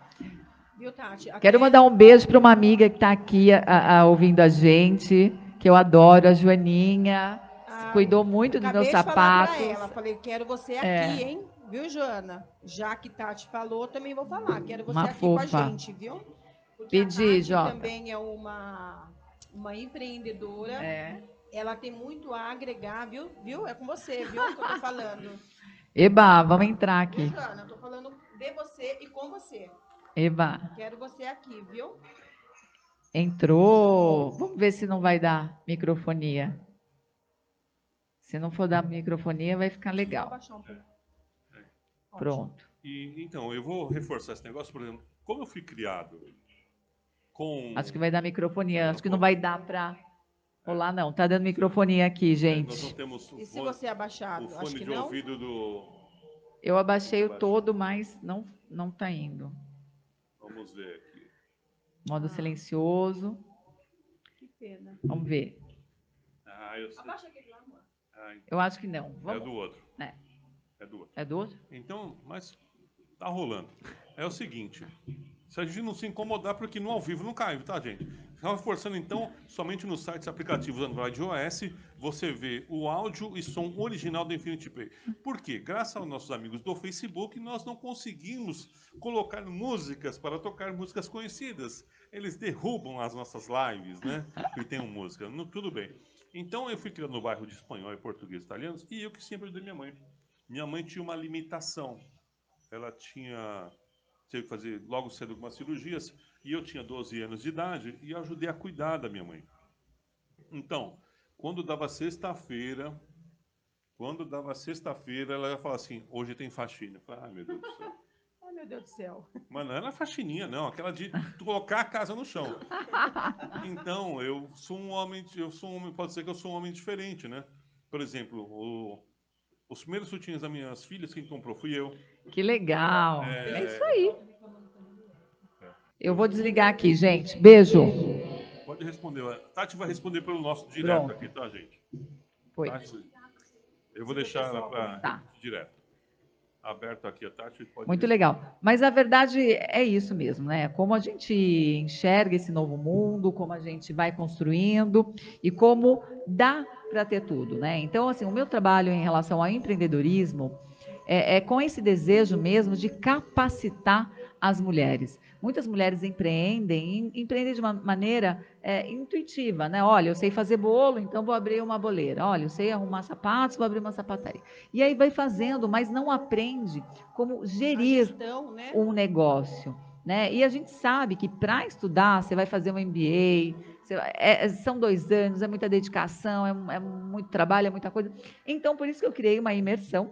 Speaker 2: Viu, Tati? Quero mandar um beijo para uma amiga que está aqui a, a, ouvindo a gente, que eu adoro, a Joaninha. Ah, cuidou muito dos meus sapatos.
Speaker 3: ela, falei, quero você é. aqui, é. hein? Viu, Joana? Já que Tati falou, também vou falar. Quero você uma aqui fofa. com a gente, viu?
Speaker 2: Porque Pedi, Jota.
Speaker 3: também é uma, uma empreendedora. É ela tem muito a agregar, viu? Viu? É com você, viu? Que eu tô falando.
Speaker 2: Eba, vamos entrar aqui.
Speaker 3: Ana, eu tô falando de você e com você.
Speaker 2: Eba.
Speaker 3: Quero você aqui, viu?
Speaker 2: Entrou. Vamos ver se não vai dar microfonia. Se não for dar microfonia, vai ficar legal. Pronto.
Speaker 1: E, então, eu vou reforçar esse negócio, por exemplo, como eu fui criado com...
Speaker 2: Acho que vai dar microfonia, acho que não vai dar para Olá, não. Tá dando microfone aqui, gente.
Speaker 3: Nós não temos e se você abaixar?
Speaker 1: O fone de não? ouvido do...
Speaker 2: Eu abaixei o todo, mas não, não tá indo.
Speaker 1: Vamos ver aqui.
Speaker 2: Modo ah. silencioso.
Speaker 3: Que pena.
Speaker 2: Vamos ver.
Speaker 1: Ah, eu sei. Abaixa aquele lá,
Speaker 2: amor. Ah, então. Eu acho que não.
Speaker 1: Vamos... É do outro.
Speaker 2: É.
Speaker 1: É do outro.
Speaker 2: É do outro?
Speaker 1: Então, mas tá rolando. É o seguinte, se a gente não se incomodar, porque no ao vivo não cai, tá, gente? Reforçando então, somente nos sites aplicativos Android e iOS, você vê o áudio e som original do Infinity Play. Por quê? Graças aos nossos amigos do Facebook, nós não conseguimos colocar músicas para tocar músicas conhecidas. Eles derrubam as nossas lives, né? E tem música. No, tudo bem. Então eu fui criado no bairro de espanhol e português italianos e eu que sempre ajudei minha mãe. Minha mãe tinha uma limitação. Ela tinha teve que fazer logo cedo algumas cirurgias, e eu tinha 12 anos de idade e ajudei a cuidar da minha mãe. Então, quando dava sexta-feira, quando dava sexta-feira, ela ia falar assim: hoje tem faxina. Eu falei, ai meu Deus do céu.
Speaker 3: Ai meu Deus do céu.
Speaker 1: Mas não era faxininha, não, aquela de colocar a casa no chão. Então, eu sou um homem, eu sou um homem, pode ser que eu sou um homem diferente, né? Por exemplo, o, os primeiros sutiãs das minhas filhas, quem comprou fui eu.
Speaker 2: Que legal. É, é isso aí. Eu vou desligar aqui, gente. Beijo.
Speaker 1: Pode responder. Tati vai responder pelo nosso direto Pronto. aqui, tá, gente?
Speaker 2: Foi.
Speaker 1: Tati, eu vou deixar ela para tá. direto. Aberto aqui a Tati.
Speaker 2: Pode Muito legal. Mas a verdade é isso mesmo, né? Como a gente enxerga esse novo mundo, como a gente vai construindo e como dá para ter tudo, né? Então, assim, o meu trabalho em relação ao empreendedorismo é, é com esse desejo mesmo de capacitar as mulheres. Muitas mulheres empreendem, empreendem de uma maneira é, intuitiva, né? Olha, eu sei fazer bolo, então vou abrir uma boleira. Olha, eu sei arrumar sapatos, vou abrir uma sapataria. E aí vai fazendo, mas não aprende como gerir gestão, né? um negócio. Né? E a gente sabe que para estudar, você vai fazer um MBA, é, são dois anos, é muita dedicação, é, é, muito trabalho, é muita coisa. Então, por isso que eu criei uma imersão,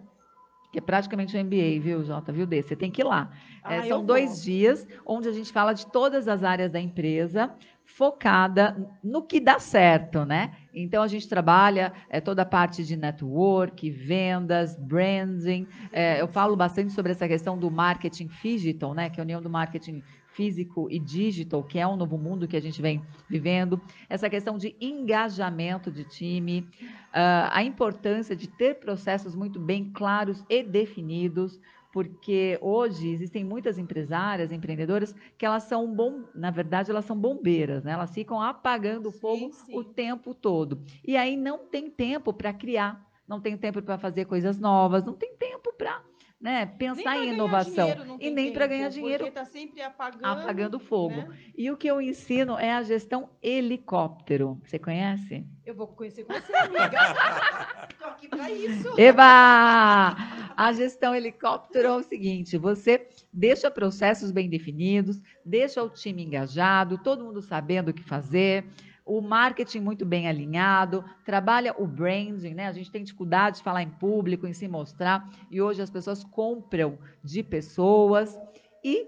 Speaker 2: que é praticamente um MBA, viu, Jota, viu, D? Você tem que ir lá. É, ah, são dois vou. dias onde a gente fala de todas as áreas da empresa, focada no que dá certo, né? Então a gente trabalha é, toda a parte de network, vendas, branding. É, eu falo bastante sobre essa questão do marketing digital, né? Que é a união do marketing físico e digital, que é um novo mundo que a gente vem vivendo, essa questão de engajamento de time, uh, a importância de ter processos muito bem claros e definidos, porque hoje existem muitas empresárias, empreendedoras, que elas são bom, na verdade, elas são bombeiras, né? Elas ficam apagando o fogo sim, sim. o tempo todo. E aí não tem tempo para criar, não tem tempo para fazer coisas novas, não tem tempo para né, pensar em inovação dinheiro, e nem para ganhar dinheiro.
Speaker 3: Porque está sempre apagando,
Speaker 2: apagando fogo. Né? E o que eu ensino é a gestão helicóptero. Você conhece?
Speaker 3: Eu vou conhecer com você, amiga. Estou aqui para isso.
Speaker 2: Eba! A gestão helicóptero é o seguinte: você deixa processos bem definidos, deixa o time engajado, todo mundo sabendo o que fazer o marketing muito bem alinhado, trabalha o branding, né? A gente tem dificuldade de falar em público, em se mostrar, e hoje as pessoas compram de pessoas. E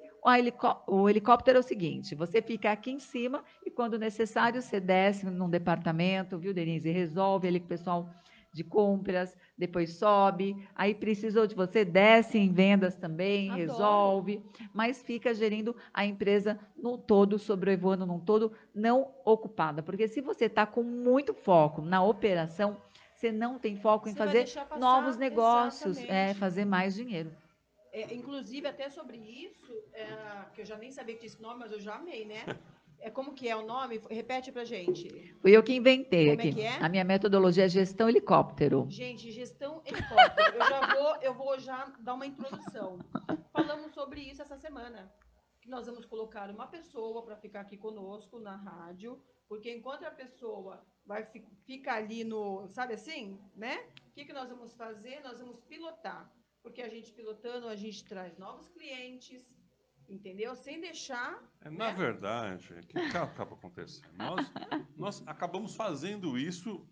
Speaker 2: o helicóptero é o seguinte: você fica aqui em cima e, quando necessário, você desce num departamento, viu, Denise? Resolve ali com o pessoal de compras, depois sobe, aí precisou de você, desce em vendas também, Adoro. resolve, mas fica gerindo a empresa no todo, sobrevoando num todo, não ocupada. Porque se você está com muito foco na operação, você não tem foco em fazer novos negócios, é, fazer mais dinheiro.
Speaker 3: É, inclusive, até sobre isso, é, que eu já nem sabia que tinha esse nome, mas eu já amei, né? É como que é o nome? Repete pra gente.
Speaker 2: Fui eu que inventei como é aqui. É que é? A minha metodologia é gestão helicóptero.
Speaker 3: Gente, gestão helicóptero. eu já vou, eu vou já dar uma introdução. Falamos sobre isso essa semana. Nós vamos colocar uma pessoa para ficar aqui conosco na rádio, porque enquanto a pessoa vai ficar ali no, sabe assim, né? O que, que nós vamos fazer? Nós vamos pilotar. Porque a gente pilotando, a gente traz novos clientes, entendeu? Sem deixar.
Speaker 1: É, na né? verdade, o que acaba acontecendo? Nós, nós acabamos fazendo isso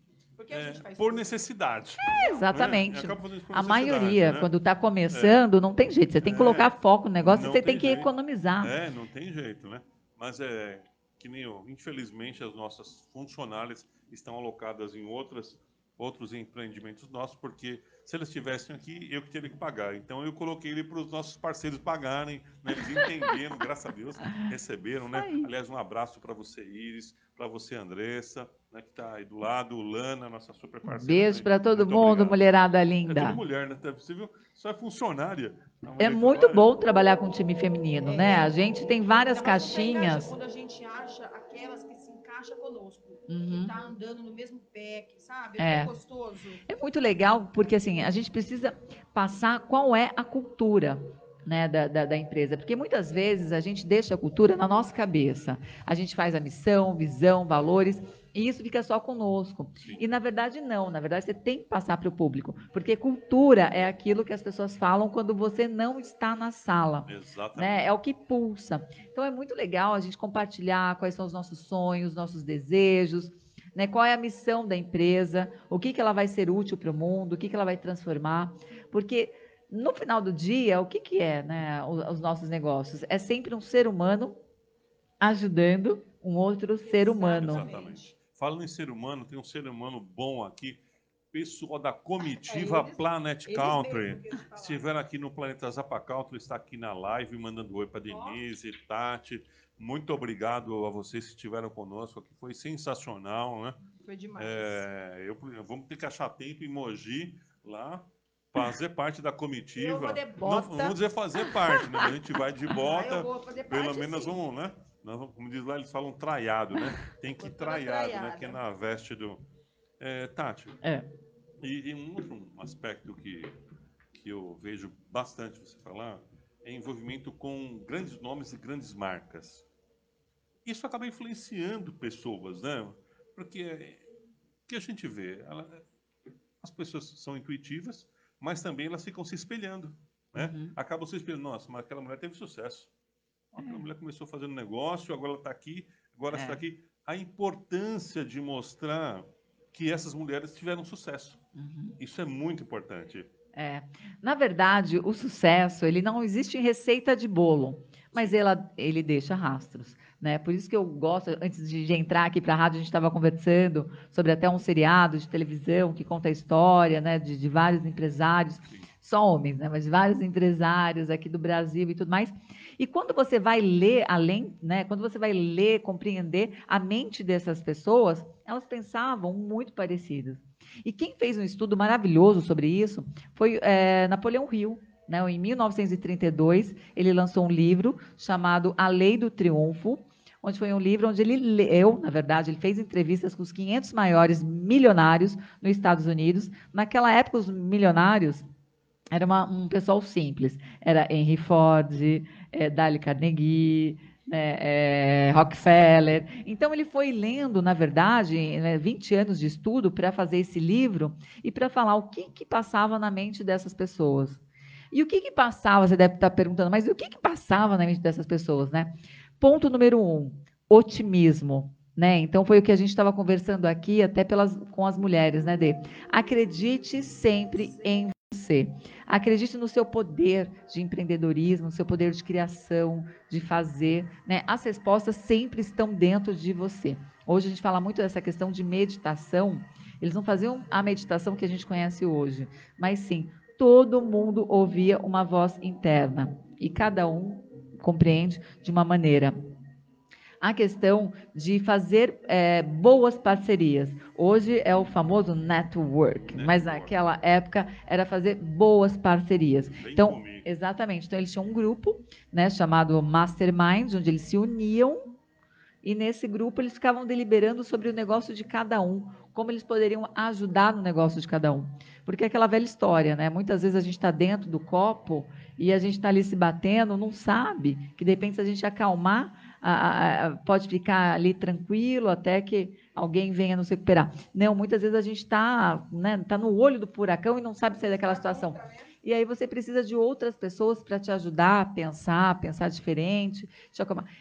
Speaker 1: é, por necessidade.
Speaker 2: É, exatamente. É, a maioria, né? quando está começando, não tem jeito. Você tem que colocar foco no negócio e você tem, tem que jeito. economizar.
Speaker 1: É, não tem jeito, né? Mas é que nem eu, infelizmente, as nossas funcionárias estão alocadas em outras, outros empreendimentos nossos, porque se eles estivessem aqui, eu que teria que pagar. Então eu coloquei ele para os nossos parceiros pagarem, né? eles entenderam, graças a Deus, receberam, né? Aliás, um abraço para você, Iris, para você, Andressa, né, que está aí do lado, Lana, nossa super parceira.
Speaker 2: Beijo para todo muito mundo, obrigado. mulherada linda. É
Speaker 1: tudo mulher, né? Você viu? Só é funcionária.
Speaker 2: É muito bom trabalhar com time feminino, é, né? A gente tem várias caixinhas.
Speaker 3: Quando a gente acha aquelas que se encaixam conosco, uhum. que está andando no mesmo pé, sabe? É, é gostoso.
Speaker 2: É muito legal, porque assim, a gente precisa passar qual é a cultura. Né, da, da, da, empresa, porque muitas vezes a gente deixa a cultura na nossa cabeça. A gente faz a missão, visão, valores, e isso fica só conosco. Sim. E na verdade não, na verdade você tem que passar para o público, porque cultura é aquilo que as pessoas falam quando você não está na sala. Exatamente. Né? É o que pulsa. Então é muito legal a gente compartilhar quais são os nossos sonhos, nossos desejos, né? Qual é a missão da empresa? O que, que ela vai ser útil para o mundo? O que, que ela vai transformar? Porque no final do dia, o que, que é né, os, os nossos negócios? É sempre um ser humano ajudando um outro ser humano.
Speaker 1: Exatamente. Falando em ser humano, tem um ser humano bom aqui, pessoal da comitiva eles, Planet eles Country. Estiveram aqui no Planeta Zapa Country, está aqui na live, mandando oi para Denise, Tati. Muito obrigado a vocês que estiveram conosco aqui. Foi sensacional, né?
Speaker 3: Foi demais.
Speaker 1: É, eu, vamos ter que achar tempo em Mogi lá fazer parte da comitiva. Não, vamos dizer fazer parte, né? A gente vai de bota. Ah, pelo menos sim. vamos, né? Nós, como diz lá, eles falam traiado, né? Tem que ir traiado, né? Que é na veste do. É, Tati.
Speaker 2: É.
Speaker 1: E, e um outro aspecto que, que eu vejo bastante você falar é envolvimento com grandes nomes e grandes marcas. Isso acaba influenciando pessoas, né? Porque o que a gente vê, ela, as pessoas são intuitivas, mas também elas ficam se espelhando, né? Uhum. Acabam se espelhando, nossa, mas aquela mulher teve sucesso. É. mulher começou fazendo negócio, agora ela está aqui, agora é. está aqui. A importância de mostrar que essas mulheres tiveram sucesso. Uhum. Isso é muito importante.
Speaker 2: É. Na verdade, o sucesso, ele não existe em receita de bolo, mas ela, ele deixa rastros. Né? Por isso que eu gosto, antes de, de entrar aqui para a rádio, a gente estava conversando sobre até um seriado de televisão que conta a história né, de, de vários empresários, só homens, né, mas vários empresários aqui do Brasil e tudo mais. E quando você vai ler além, né, quando você vai ler, compreender a mente dessas pessoas, elas pensavam muito parecidas. E quem fez um estudo maravilhoso sobre isso foi é, Napoleão Hill. Né? Em 1932, ele lançou um livro chamado A Lei do Triunfo, onde foi um livro onde ele leu, na verdade, ele fez entrevistas com os 500 maiores milionários nos Estados Unidos. Naquela época, os milionários era uma, um pessoal simples. Era Henry Ford, é, Dale Carnegie, é, é, Rockefeller. Então, ele foi lendo, na verdade, né, 20 anos de estudo para fazer esse livro e para falar o que, que passava na mente dessas pessoas. E o que, que passava, você deve estar perguntando, mas o que, que passava na mente dessas pessoas, né? Ponto número um, otimismo. Né? Então foi o que a gente estava conversando aqui, até pelas, com as mulheres, né, Dê? Acredite sempre em você. Acredite no seu poder de empreendedorismo, no seu poder de criação, de fazer. Né? As respostas sempre estão dentro de você. Hoje a gente fala muito dessa questão de meditação. Eles não faziam a meditação que a gente conhece hoje, mas sim, todo mundo ouvia uma voz interna e cada um compreende de uma maneira a questão de fazer é, boas parcerias. Hoje é o famoso network, network, mas naquela época era fazer boas parcerias. Bem então, comigo. exatamente. Então eles tinham um grupo, né, chamado Mastermind, onde eles se uniam e nesse grupo eles ficavam deliberando sobre o negócio de cada um, como eles poderiam ajudar no negócio de cada um. Porque é aquela velha história, né? Muitas vezes a gente está dentro do copo e a gente está ali se batendo, não sabe que de repente se a gente acalmar a, a, pode ficar ali tranquilo até que alguém venha nos recuperar. Não, muitas vezes a gente está né, tá no olho do furacão e não sabe sair daquela situação. E aí você precisa de outras pessoas para te ajudar a pensar, pensar diferente.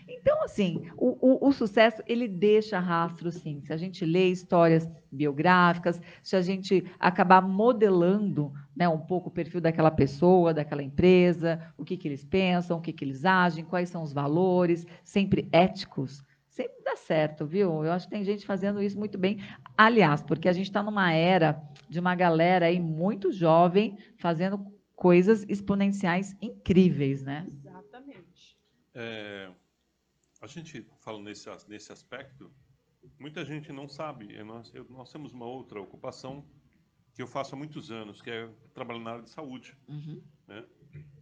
Speaker 2: Então, assim, o, o, o, sucesso, ele deixa rastro, sim. Se a gente lê histórias biográficas, se a gente acabar modelando né, um pouco o perfil daquela pessoa, daquela empresa, o que, que eles pensam, o que, que eles agem, quais são os valores, sempre éticos, sempre dá certo, viu? Eu acho que tem gente fazendo isso muito bem. Aliás, porque a gente está numa era de uma galera aí muito jovem fazendo coisas exponenciais incríveis, né?
Speaker 3: Exatamente.
Speaker 1: É, a gente fala nesse, nesse aspecto, muita gente não sabe. Nós, eu, nós temos uma outra ocupação que eu faço há muitos anos, que é trabalhar na área de saúde. Uhum. Né?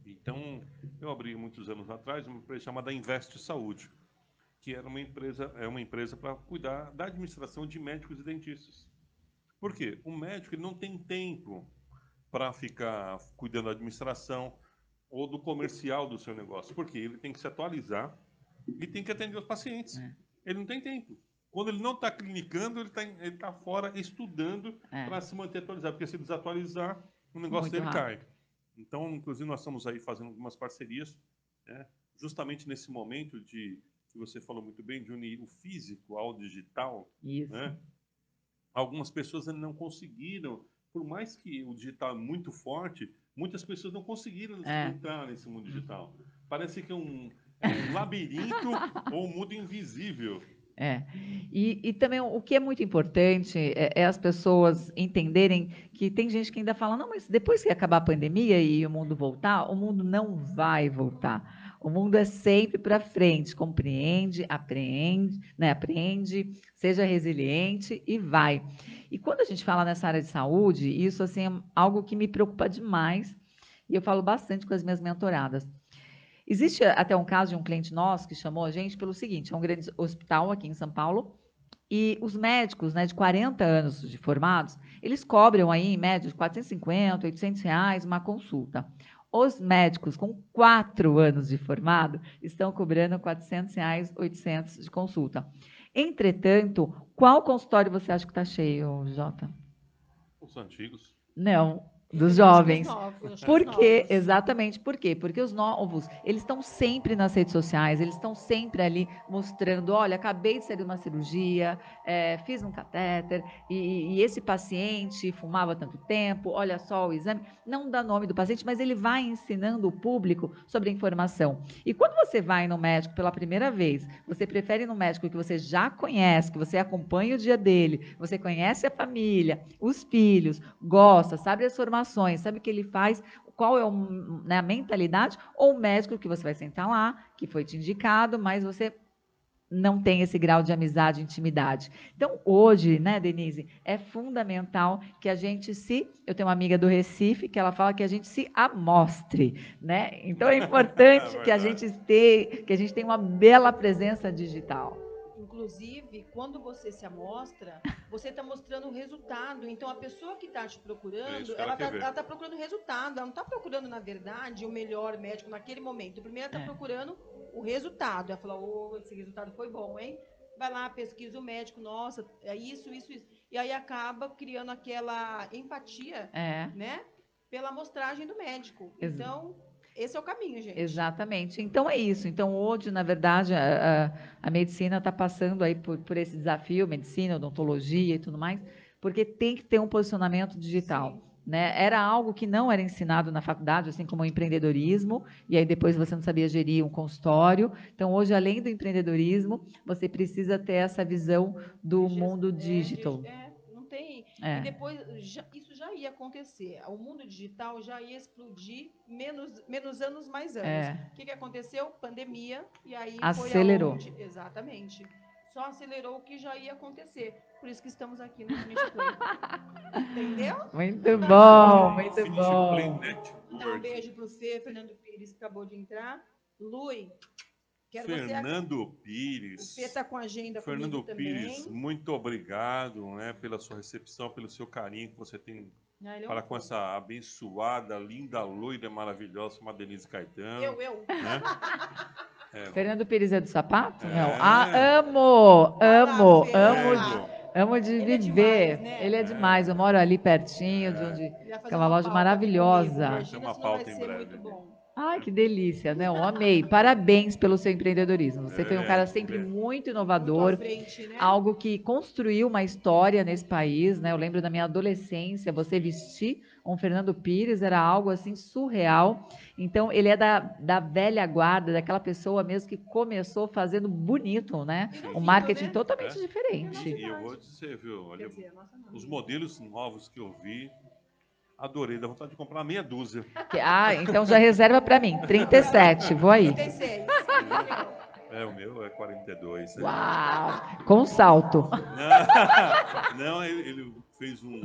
Speaker 1: Então, eu abri muitos anos atrás uma empresa chamada Investe Saúde, que era uma empresa, é uma empresa para cuidar da administração de médicos e dentistas. Por quê? O médico ele não tem tempo para ficar cuidando da administração ou do comercial do seu negócio, porque ele tem que se atualizar e tem que atender os pacientes. É. Ele não tem tempo. Quando ele não está clinicando, ele está ele tá fora estudando é. para se manter atualizado, porque se desatualizar, o negócio Muito dele rápido. cai. Então, inclusive, nós estamos aí fazendo algumas parcerias, né, justamente nesse momento de que você falou muito bem, de unir o físico ao digital. Isso. Né? Algumas pessoas não conseguiram, por mais que o digital é muito forte, muitas pessoas não conseguiram é. entrar nesse mundo digital. Parece que é um, é um labirinto ou um mundo invisível.
Speaker 2: É. E, e, também o que é muito importante é, é, as pessoas entenderem que tem gente que ainda fala, não, mas depois que acabar a pandemia e o mundo voltar, o mundo não vai voltar. O mundo é sempre para frente, compreende, aprende, né, aprende, seja resiliente e vai. E quando a gente fala nessa área de saúde, isso assim, é algo que me preocupa demais e eu falo bastante com as minhas mentoradas. Existe até um caso de um cliente nosso que chamou a gente pelo seguinte: é um grande hospital aqui em São Paulo, e os médicos né, de 40 anos de formados, eles cobram aí, em média, de 450, 800 reais uma consulta. Os médicos com 4 anos de formado estão cobrando 400 reais, 800 de consulta. Entretanto, qual consultório você acha que está cheio, Jota?
Speaker 1: Os antigos.
Speaker 2: Não, dos jovens. Por quê? Exatamente. Por quê? Porque os novos, eles estão sempre nas redes sociais, eles estão sempre ali mostrando, olha, acabei de sair de uma cirurgia, é, fiz um catéter, e, e, esse paciente fumava tanto tempo, olha só o exame. Não dá nome do paciente, mas ele vai ensinando o público sobre a informação. E quando você vai no médico pela primeira vez, você prefere ir no médico que você já conhece, que você acompanha o dia dele, você conhece a família, os filhos, gosta, sabe as formações, informações, sabe o que ele faz, qual é o, né, a mentalidade, ou o médico que você vai sentar lá, que foi te indicado, mas você não tem esse grau de amizade e intimidade. Então, hoje, né, Denise, é fundamental que a gente se. Eu tenho uma amiga do Recife que ela fala que a gente se amostre, né? Então é importante é que a gente tenha, que a gente tenha uma bela presença digital.
Speaker 3: Inclusive, quando você se amostra, você está mostrando o resultado. Então, a pessoa que está te procurando, é ela está tá procurando resultado. Ela não está procurando, na verdade, o melhor médico naquele momento. Primeiro, ela está é. procurando o resultado. Ela fala, oh, esse resultado foi bom, hein? Vai lá, pesquisa o médico, nossa, é isso, isso, isso. E aí acaba criando aquela empatia, é. né? Pela amostragem do médico. Então, esse é o caminho, gente.
Speaker 2: Exatamente. Então é isso. Então hoje, na verdade, a, a, a medicina está passando aí por, por esse desafio, medicina, odontologia e tudo mais, porque tem que ter um posicionamento digital. Né? Era algo que não era ensinado na faculdade, assim como o empreendedorismo, e aí depois você não sabia gerir um consultório. Então, hoje, além do empreendedorismo, você precisa ter essa visão do mundo digital.
Speaker 3: É, não tem. É. E depois, já, isso já ia acontecer. O mundo digital já ia explodir menos, menos anos, mais anos. É. O que, que aconteceu? Pandemia, e aí
Speaker 2: Acelerou.
Speaker 3: Foi aonde, exatamente. Só acelerou o que já ia acontecer. Por isso que estamos aqui no. Entendeu?
Speaker 2: Muito bom, muito bom.
Speaker 3: Então, um beijo para o Fê, Fernando Pires, que acabou de entrar. Lui,
Speaker 1: Quero Fernando você... Pires.
Speaker 3: O Fê está com a agenda
Speaker 1: Fernando Pires, muito obrigado né, pela sua recepção, pelo seu carinho que você tem ah, é para um com essa abençoada, linda, loira, maravilhosa, uma Denise Caetano.
Speaker 3: Eu, eu. Né?
Speaker 2: É, Fernando Pires é do sapato? É. Não. Ah, amo, amo, amo. De... Amo de Ele viver. É demais, né? Ele é demais. Eu moro ali pertinho, de é. onde. É uma loja maravilhosa.
Speaker 1: Tem uma pauta em breve.
Speaker 2: Ai, que delícia, né? Eu amei. Parabéns pelo seu empreendedorismo. Você é, foi um cara sempre é. muito inovador, muito frente, né? algo que construiu uma história nesse país, né? Eu lembro da minha adolescência, você vestir um Fernando Pires era algo assim surreal. Então, ele é da, da velha guarda, daquela pessoa mesmo que começou fazendo bonito, né? Um marketing né? totalmente é. diferente.
Speaker 1: E eu vou dizer, viu? Olha, os modelos novos que eu vi, Adorei, dá vontade de comprar meia dúzia.
Speaker 2: Ah, então já reserva para mim. 37, vou aí.
Speaker 3: 36.
Speaker 1: É, o meu é 42.
Speaker 2: Né? Uau! Com salto.
Speaker 1: Não, não ele, ele, fez um.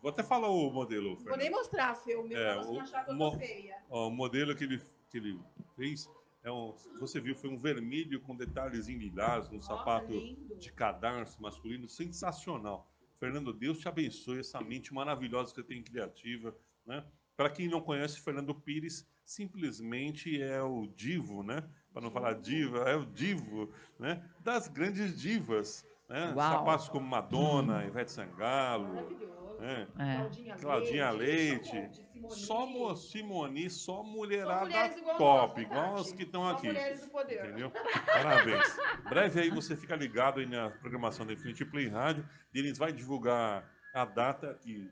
Speaker 1: Vou até falar o modelo.
Speaker 3: Fernando. Vou nem mostrar, Fê, o meu, é, o, achar que eu tô feia.
Speaker 1: Ó, o modelo que ele, que ele fez. É um, você viu, foi um vermelho com detalhes em lilás, um Nossa, sapato lindo. de cadarço masculino, sensacional. Fernando, Deus te abençoe essa mente maravilhosa que você tem criativa, né? Para quem não conhece, Fernando Pires simplesmente é o divo, né? Para não falar diva, é o divo, né? Das grandes divas, né? Sapatos como Madonna, Ivete Sangalo? É. Claudinha Leite, Leite só Simone, só mulherada só top, igual as que estão aqui. Entendeu? Parabéns. Breve aí você fica ligado aí na programação da Infinity Play Rádio. Eles vai divulgar a data que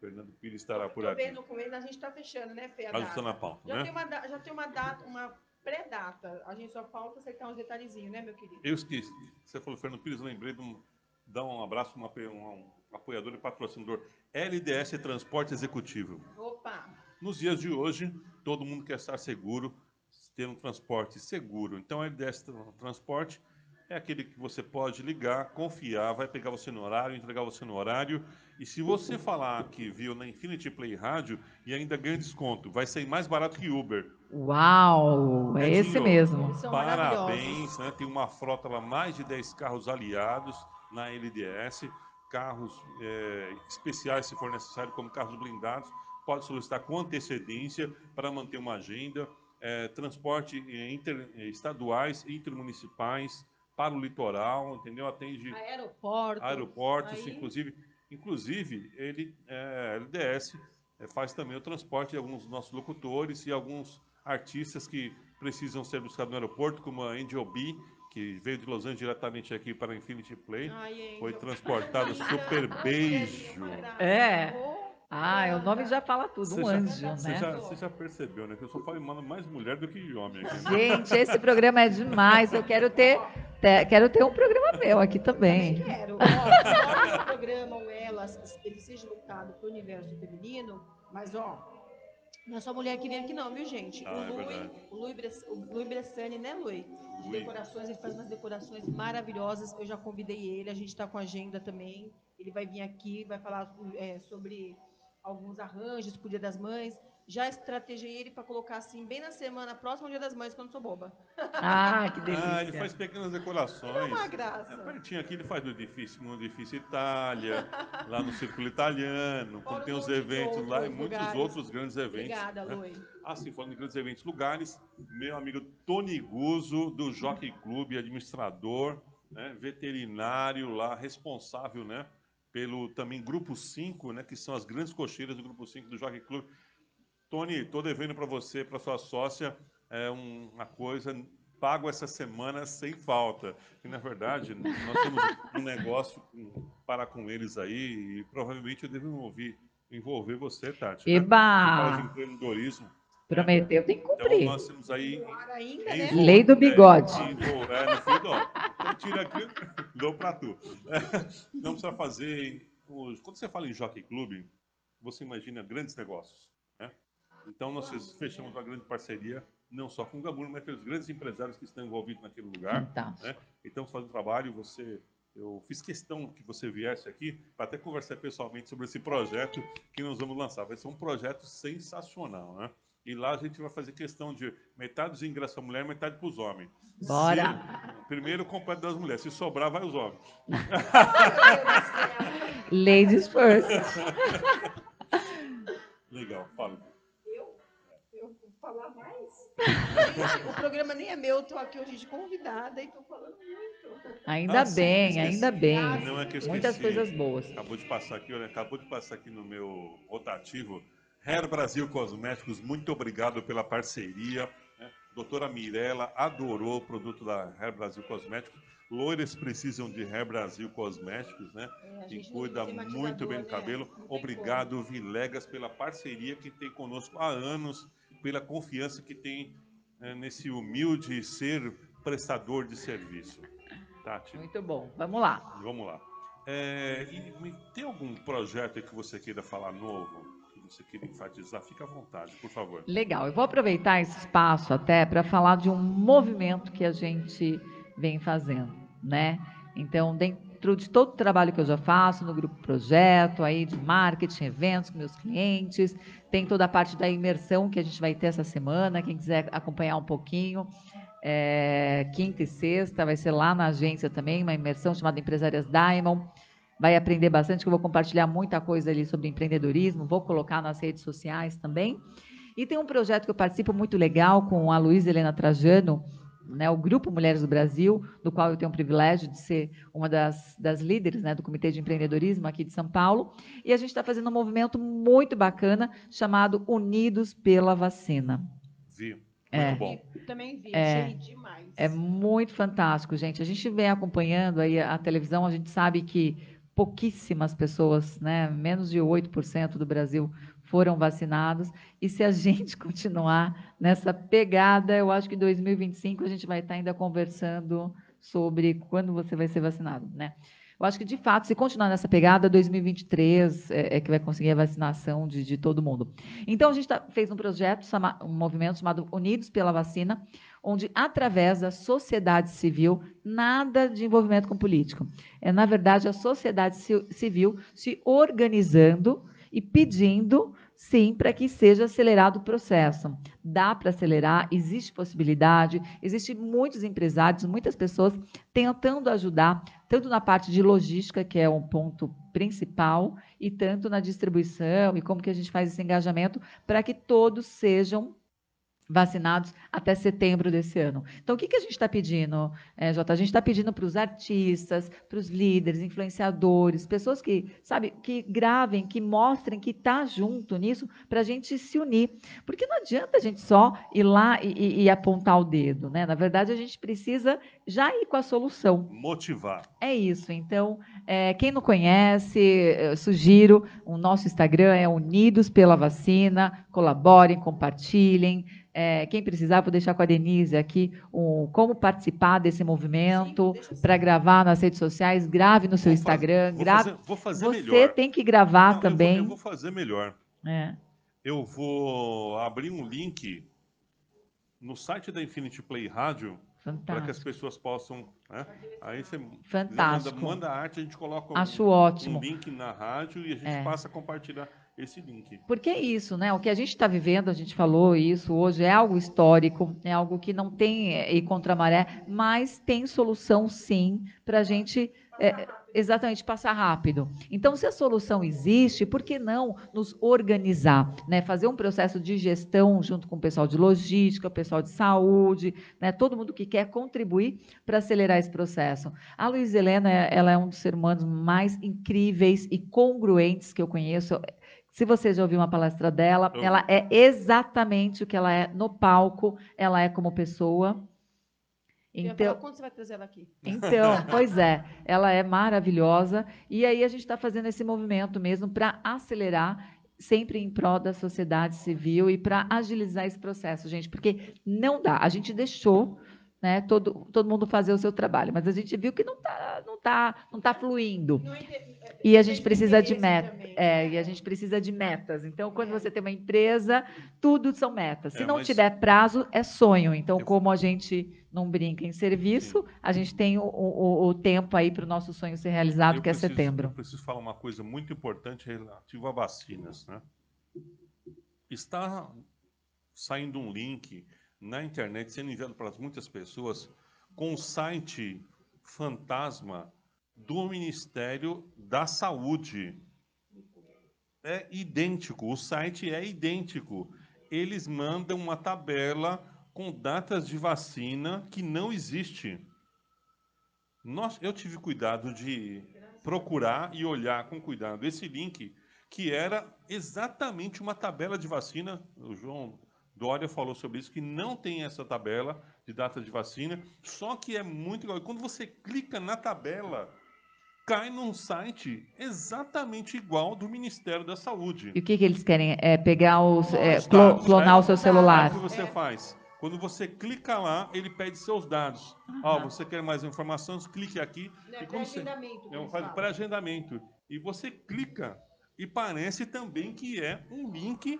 Speaker 1: Fernando Pires estará por aqui.
Speaker 3: Vendo com ele, a gente está fechando, né, Fê?
Speaker 1: A está na pauta,
Speaker 3: já
Speaker 1: né?
Speaker 3: Tem uma, já tem uma data, uma pré-data. A gente só falta acertar uns detalhezinhos, né, meu querido?
Speaker 1: Eu esqueci. Você falou Fernando Pires, eu lembrei de um, dar um abraço para um, um apoiador e patrocinador. LDS Transporte Executivo.
Speaker 3: Opa!
Speaker 1: Nos dias de hoje, todo mundo quer estar seguro, ter um transporte seguro. Então, a LDS Transporte é aquele que você pode ligar, confiar, vai pegar você no horário, entregar você no horário. E se você falar que viu na Infinity Play Rádio e ainda ganha desconto, vai sair mais barato que Uber.
Speaker 2: Uau! É esse mesmo.
Speaker 1: Parabéns, né? Tem uma frota lá, mais de 10 carros aliados na LDS, carros é, especiais, se for necessário, como carros blindados pode solicitar com antecedência para manter uma agenda, é, transporte inter, estaduais, intermunicipais para o litoral, entendeu? Atende
Speaker 3: aeroportos,
Speaker 1: aeroportos, aí... inclusive, inclusive ele é, LDS é, faz também o transporte de alguns dos nossos locutores e alguns artistas que precisam ser buscados no aeroporto, como a Angel B, que veio de Los Angeles diretamente aqui para a Infinity Play, Ai, foi transportado super beijo.
Speaker 2: É. Ah, o nome já fala tudo, você um já, anjo,
Speaker 1: você né? Já, você já percebeu, né? Que eu só falo mais mulher do que homem. Aqui,
Speaker 2: né? Gente, esse programa é demais. Eu quero ter, ter, quero ter um programa meu aqui também.
Speaker 3: Eu quero. Ó, o programa, o Elas, ele seja voltado para o universo feminino, mas, ó, não é só mulher que vem aqui não, viu, gente?
Speaker 1: Ah,
Speaker 3: o,
Speaker 1: Lui, é
Speaker 3: o, Lui Bress, o Lui Bressani, né, Lui? De Lui. decorações, ele faz umas decorações maravilhosas. Eu já convidei ele, a gente está com agenda também. Ele vai vir aqui, vai falar é, sobre alguns arranjos para o Dia das Mães. Já estrategei ele para colocar assim, bem na semana próxima ao Dia das Mães, quando eu sou boba.
Speaker 2: Ah, que delícia.
Speaker 1: Ah, ele faz pequenas decorações. É
Speaker 3: uma graça.
Speaker 1: É, pertinho aqui ele faz no edifício, no edifício Itália, lá no Círculo Italiano, quando tem os eventos lá e muitos lugares. outros grandes eventos.
Speaker 3: Obrigada, né? Lui.
Speaker 1: Assim, falando em grandes eventos, lugares, meu amigo Tony Guzzo, do Jockey Club, administrador, né, veterinário lá, responsável, né? Pelo também Grupo 5, né? Que são as grandes cocheiras do Grupo 5 do Jockey Club Tony, estou devendo para você, para sua sócia, é uma coisa, pago essa semana sem falta. E, na verdade, nós temos um negócio para com eles aí e provavelmente eu devo ouvir, envolver você, Tati.
Speaker 2: Né? Eba!
Speaker 1: Né? de empreendedorismo.
Speaker 2: Prometeu, tem que cumprir.
Speaker 1: Então, nós temos aí...
Speaker 3: Ainda, né?
Speaker 2: Lei do bigode.
Speaker 1: É, é, no fim, Então, tira aqui, dou para tu. não precisa fazer... Quando você fala em Jockey Club, você imagina grandes negócios. Então, nós fechamos uma grande parceria, não só com o Gabur, mas com os grandes empresários que estão envolvidos naquele lugar. Né? Então, fazendo trabalho, você eu fiz questão que você viesse aqui para até conversar pessoalmente sobre esse projeto que nós vamos lançar. Vai ser um projeto sensacional, né? E lá a gente vai fazer questão de metade dos ingressos para mulher, metade para os homens.
Speaker 2: Bora!
Speaker 1: Se, primeiro completo das mulheres. Se sobrar, vai os homens.
Speaker 2: Ladies first.
Speaker 1: Legal, fala
Speaker 3: falar mais? o programa nem é meu, estou aqui hoje de convidada e estou falando muito.
Speaker 2: Ainda ah, bem, sim, ainda bem.
Speaker 1: Não é que eu
Speaker 2: Muitas coisas boas.
Speaker 1: Acabou de passar aqui, olha, acabou de passar aqui no meu rotativo. Hair Brasil Cosméticos, muito obrigado pela parceria. Né? Doutora Mirella adorou o produto da Hair Brasil Cosméticos. Loiras precisam de Hair Brasil Cosméticos, né? É, que cuida muito bem do né? cabelo. Obrigado, Vilegas, pela parceria que tem conosco há anos pela confiança que tem né, nesse humilde ser prestador de serviço. Tati.
Speaker 2: Muito bom. Vamos lá.
Speaker 1: Vamos lá. É, e, tem algum projeto que você queira falar novo? Que você queira enfatizar? Fique à vontade, por favor.
Speaker 2: Legal. Eu vou aproveitar esse espaço até para falar de um movimento que a gente vem fazendo, né? Então, dentro de todo o trabalho que eu já faço no grupo projeto, aí de marketing, eventos com meus clientes, tem toda a parte da imersão que a gente vai ter essa semana. Quem quiser acompanhar um pouquinho, é, quinta e sexta, vai ser lá na agência também, uma imersão chamada Empresárias Diamond. Vai aprender bastante, que eu vou compartilhar muita coisa ali sobre empreendedorismo, vou colocar nas redes sociais também. E tem um projeto que eu participo muito legal com a Luísa Helena Trajano, né, o Grupo Mulheres do Brasil, do qual eu tenho o privilégio de ser uma das, das líderes né, do Comitê de Empreendedorismo aqui de São Paulo. E a gente está fazendo um movimento muito bacana chamado Unidos pela Vacina.
Speaker 1: Vi. Muito é.
Speaker 3: bom. Também vi, é, achei demais.
Speaker 2: É muito fantástico, gente. A gente vem acompanhando aí a televisão, a gente sabe que pouquíssimas pessoas, né, menos de 8% do Brasil foram vacinados. E se a gente continuar nessa pegada, eu acho que em 2025 a gente vai estar ainda conversando sobre quando você vai ser vacinado, né? Eu acho que, de fato, se continuar nessa pegada, 2023 é, é que vai conseguir a vacinação de, de todo mundo. Então, a gente tá, fez um projeto, um movimento chamado Unidos pela Vacina, onde, através da sociedade civil, nada de envolvimento com político. É, na verdade, a sociedade civil se organizando e pedindo Sim, para que seja acelerado o processo. Dá para acelerar, existe possibilidade, existe muitos empresários, muitas pessoas tentando ajudar, tanto na parte de logística, que é um ponto principal, e tanto na distribuição e como que a gente faz esse engajamento para que todos sejam vacinados até setembro desse ano. Então, o que, que a gente está pedindo, é, Jota? A gente está pedindo para os artistas, para os líderes, influenciadores, pessoas que, sabe, que gravem, que mostrem que está junto nisso, para a gente se unir. Porque não adianta a gente só ir lá e, e, e, apontar o dedo, né? Na verdade, a gente precisa já ir com a solução.
Speaker 1: Motivar.
Speaker 2: É isso. Então, é, quem não conhece, sugiro, o nosso Instagram é Unidos pela Vacina, colaborem, compartilhem, é, quem precisar, vou deixar com a Denise aqui um, como participar desse movimento para gravar nas redes sociais. Grave no seu vou Instagram.
Speaker 1: Fazer,
Speaker 2: grave.
Speaker 1: Vou fazer, vou fazer
Speaker 2: Você
Speaker 1: melhor.
Speaker 2: tem que gravar
Speaker 1: Não,
Speaker 2: também.
Speaker 1: Eu vou, eu vou, fazer melhor. É. Eu vou abrir um link no site da Infinity Play Rádio para que as pessoas possam. Né? Aí você
Speaker 2: Fantástico.
Speaker 1: Manda, manda arte, a gente coloca
Speaker 2: Acho um, ótimo.
Speaker 1: um link na rádio e a gente é. passa a compartilhar esse link.
Speaker 2: Porque é isso, né? O que a gente está vivendo, a gente falou isso hoje, é algo histórico, é algo que não tem é, ir contra maré, mas tem solução sim para a gente é, exatamente passar rápido. Então, se a solução existe, por que não nos organizar, né? Fazer um processo de gestão junto com o pessoal de logística, o pessoal de saúde, né? Todo mundo que quer contribuir para acelerar esse processo. A Luiz Helena, ela é um dos seres humanos mais incríveis e congruentes que eu conheço. Se você já ouviu uma palestra dela, eu... ela é exatamente o que ela é no palco, ela é como pessoa.
Speaker 3: Então, quando você vai trazer ela aqui?
Speaker 2: Então, pois é, ela é maravilhosa. E aí a gente está fazendo esse movimento mesmo para acelerar, sempre em prol da sociedade civil e para agilizar esse processo, gente, porque não dá. A gente deixou né, todo, todo mundo fazer o seu trabalho, mas a gente viu que não está não tá, não tá fluindo. E a gente precisa de metas. É, e a gente precisa de metas. Então, quando você tem uma empresa, tudo são metas. Se é, não tiver prazo, é sonho. Então, como a gente não brinca em serviço, a gente tem o, o, o tempo aí para o nosso sonho ser realizado, eu que
Speaker 1: preciso,
Speaker 2: é setembro.
Speaker 1: Eu preciso falar uma coisa muito importante relativa a vacinas. Né? Está saindo um link na internet sendo enviado para muitas pessoas com o site fantasma do Ministério da Saúde. É idêntico, o site é idêntico. Eles mandam uma tabela com datas de vacina que não existe. Nós, eu tive cuidado de procurar e olhar com cuidado esse link, que era exatamente uma tabela de vacina. O João Dória falou sobre isso, que não tem essa tabela de data de vacina, só que é muito igual. Quando você clica na tabela, cai num site exatamente igual do Ministério da Saúde.
Speaker 2: E o que, que eles querem? É pegar os. É, clo clonar o seu celular.
Speaker 1: O que você faz? Quando você clica lá, ele pede seus dados. Ah, oh, você quer mais informações? Clique aqui.
Speaker 3: É pré-agendamento.
Speaker 1: É, faz pré-agendamento. E você clica e parece também que é um link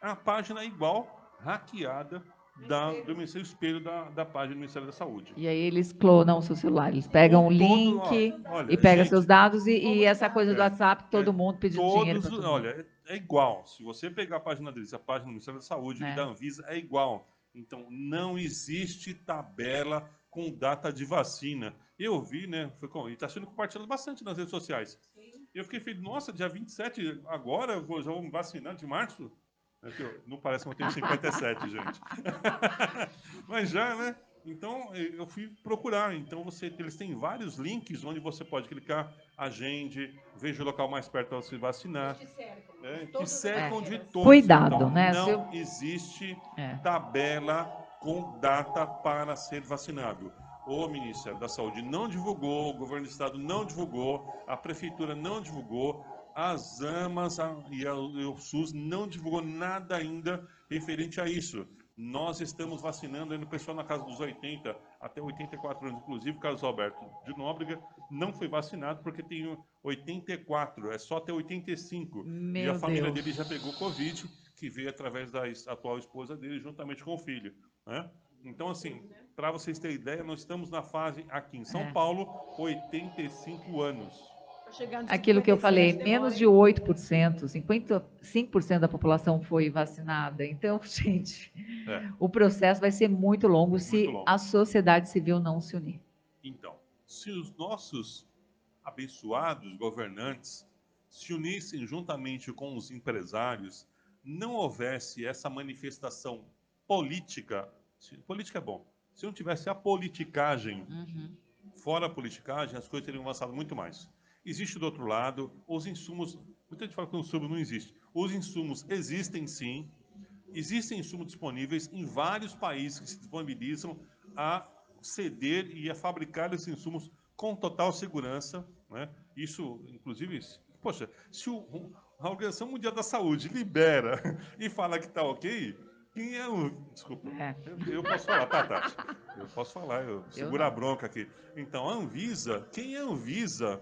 Speaker 1: à página igual hackeada da, do Ministério Espelho da, da página do Ministério da Saúde.
Speaker 2: E aí eles clonam o seu celular, eles pegam o link ó, olha, e pegam seus dados e, e essa coisa do é, WhatsApp, todo é, mundo pedindo todos, dinheiro. Todo
Speaker 1: olha, é, é, igual. Se você pegar a página deles, a página do Ministério da Saúde é. e da Anvisa, é igual. Então, não existe tabela com data de vacina. Eu vi, né? Foi com, e está sendo compartilhado bastante nas redes sociais. Sim. Eu fiquei feliz, nossa, dia 27, agora já vou vacinar de março? É não parece que eu tenho 57, gente. Mas já, né? Então, eu fui procurar. Então, você, eles têm vários links onde você pode clicar, agende, veja o local mais perto para se vacinar. Te cercam, é, te cercam de todos.
Speaker 2: Cuidado, então, né?
Speaker 1: Não existe é. tabela com data para ser vacinado. O Ministério da Saúde não divulgou, o governo do estado não divulgou, a prefeitura não divulgou, as AMAs e o SUS não divulgou nada ainda referente a isso. Nós estamos vacinando ainda o pessoal na casa dos 80 até 84 anos. Inclusive, o Carlos Alberto de Nóbrega não foi vacinado porque tem 84, é só até 85. Meu e a família Deus. dele já pegou Covid, que veio através da atual esposa dele, juntamente com o filho. Né? Então, assim, para vocês terem ideia, nós estamos na fase aqui em São é. Paulo, 85 anos.
Speaker 2: Aquilo que eu falei, menos de 8%, 55% da população foi vacinada. Então, gente, é. o processo vai ser muito longo muito se longo. a sociedade civil não se unir.
Speaker 1: Então, se os nossos abençoados governantes se unissem juntamente com os empresários, não houvesse essa manifestação política, política é bom, se não tivesse a politicagem, uhum. fora a politicagem, as coisas teriam avançado muito mais. Existe do outro lado, os insumos, muita gente fala que o insumo não existe. Os insumos existem sim, existem insumos disponíveis em vários países que se disponibilizam a ceder e a fabricar esses insumos com total segurança. Né? Isso, inclusive, poxa, se o, a Organização Mundial da Saúde libera e fala que está ok, quem é o. Desculpa. É. Eu, eu, posso falar, tá, Tati? Eu posso falar, eu seguro a bronca aqui. Então, a Anvisa, quem é a Anvisa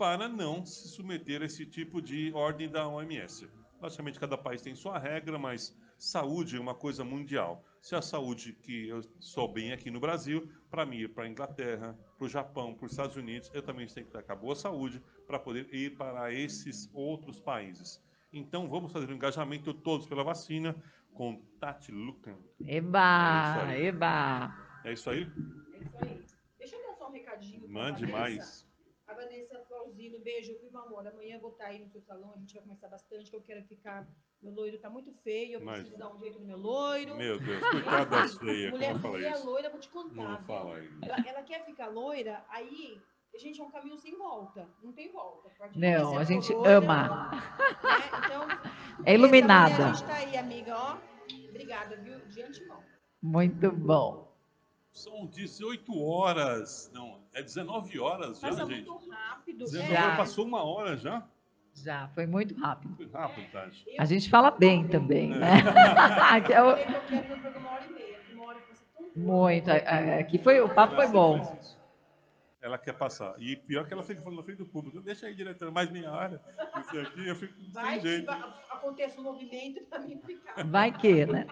Speaker 1: para não se submeter a esse tipo de ordem da OMS. Logicamente, cada país tem sua regra, mas saúde é uma coisa mundial. Se a saúde que eu sou bem aqui no Brasil, para mim ir para a Inglaterra, para o Japão, para os Estados Unidos, eu também tenho que ter boa saúde para poder ir para esses outros países. Então vamos fazer o um engajamento todos pela vacina com Tati Lucan.
Speaker 2: Eba, é eba.
Speaker 1: É isso aí?
Speaker 3: É isso aí. Deixa eu dar só um recadinho.
Speaker 1: Mande mais.
Speaker 3: Flauzino, beijo, viu, amor? Amanhã eu vou estar aí no seu salão, a gente vai conversar bastante, que eu quero ficar. Meu loiro tá muito feio, eu preciso Mas... dar um jeito no meu loiro.
Speaker 1: Meu Deus, coitada das feias,
Speaker 3: mulher,
Speaker 1: como
Speaker 3: mulher
Speaker 1: isso?
Speaker 3: loira, vou te contar.
Speaker 1: Não fala aí.
Speaker 3: Ela, ela quer ficar loira, aí gente, é um caminho sem volta. Não tem volta.
Speaker 2: Pode não, a gente loira, ama. Né? Então, é iluminada.
Speaker 3: A gente tá aí, amiga, ó. Obrigada, viu? De antemão.
Speaker 2: Muito bom.
Speaker 1: São 18 horas. Não, é 19 horas já,
Speaker 3: Passa
Speaker 1: gente.
Speaker 3: muito rápido.
Speaker 1: 19 já. passou uma hora já?
Speaker 2: Já, foi muito rápido.
Speaker 1: Foi rápido, Tati.
Speaker 2: A gente fala bem também, é. né?
Speaker 3: Aqui é o... Eu quero no programa uma hora e meia. Uma hora
Speaker 2: muito. Aqui foi, o papo foi bom.
Speaker 1: Ela quer passar. E pior que ela fica falando na frente do público. Deixa aí, diretora, mais minha área. Isso aqui, eu fico
Speaker 3: Vai
Speaker 1: sem jeito.
Speaker 3: Aconteça um movimento para mim ficar.
Speaker 2: Vai que, né?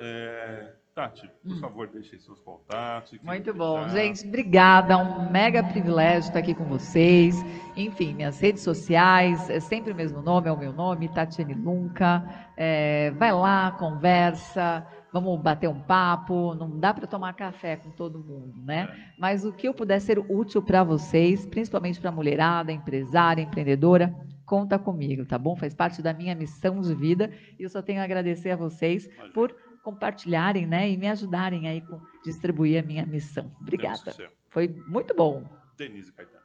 Speaker 1: É, Tati, por hum. favor, deixe seus contatos.
Speaker 2: Muito bom. Gente, obrigada. Um mega privilégio estar aqui com vocês. Enfim, minhas redes sociais, é sempre o mesmo nome, é o meu nome, Tatiane Lunca. É, vai lá, conversa vamos bater um papo, não dá para tomar café com todo mundo, né? É. Mas o que eu puder ser útil para vocês, principalmente para a mulherada, empresária, empreendedora, conta comigo, tá bom? Faz parte da minha missão de vida e eu só tenho a agradecer a vocês por compartilharem, né, e me ajudarem aí com distribuir a minha missão. Obrigada. Foi muito bom.
Speaker 1: Denise Caetano.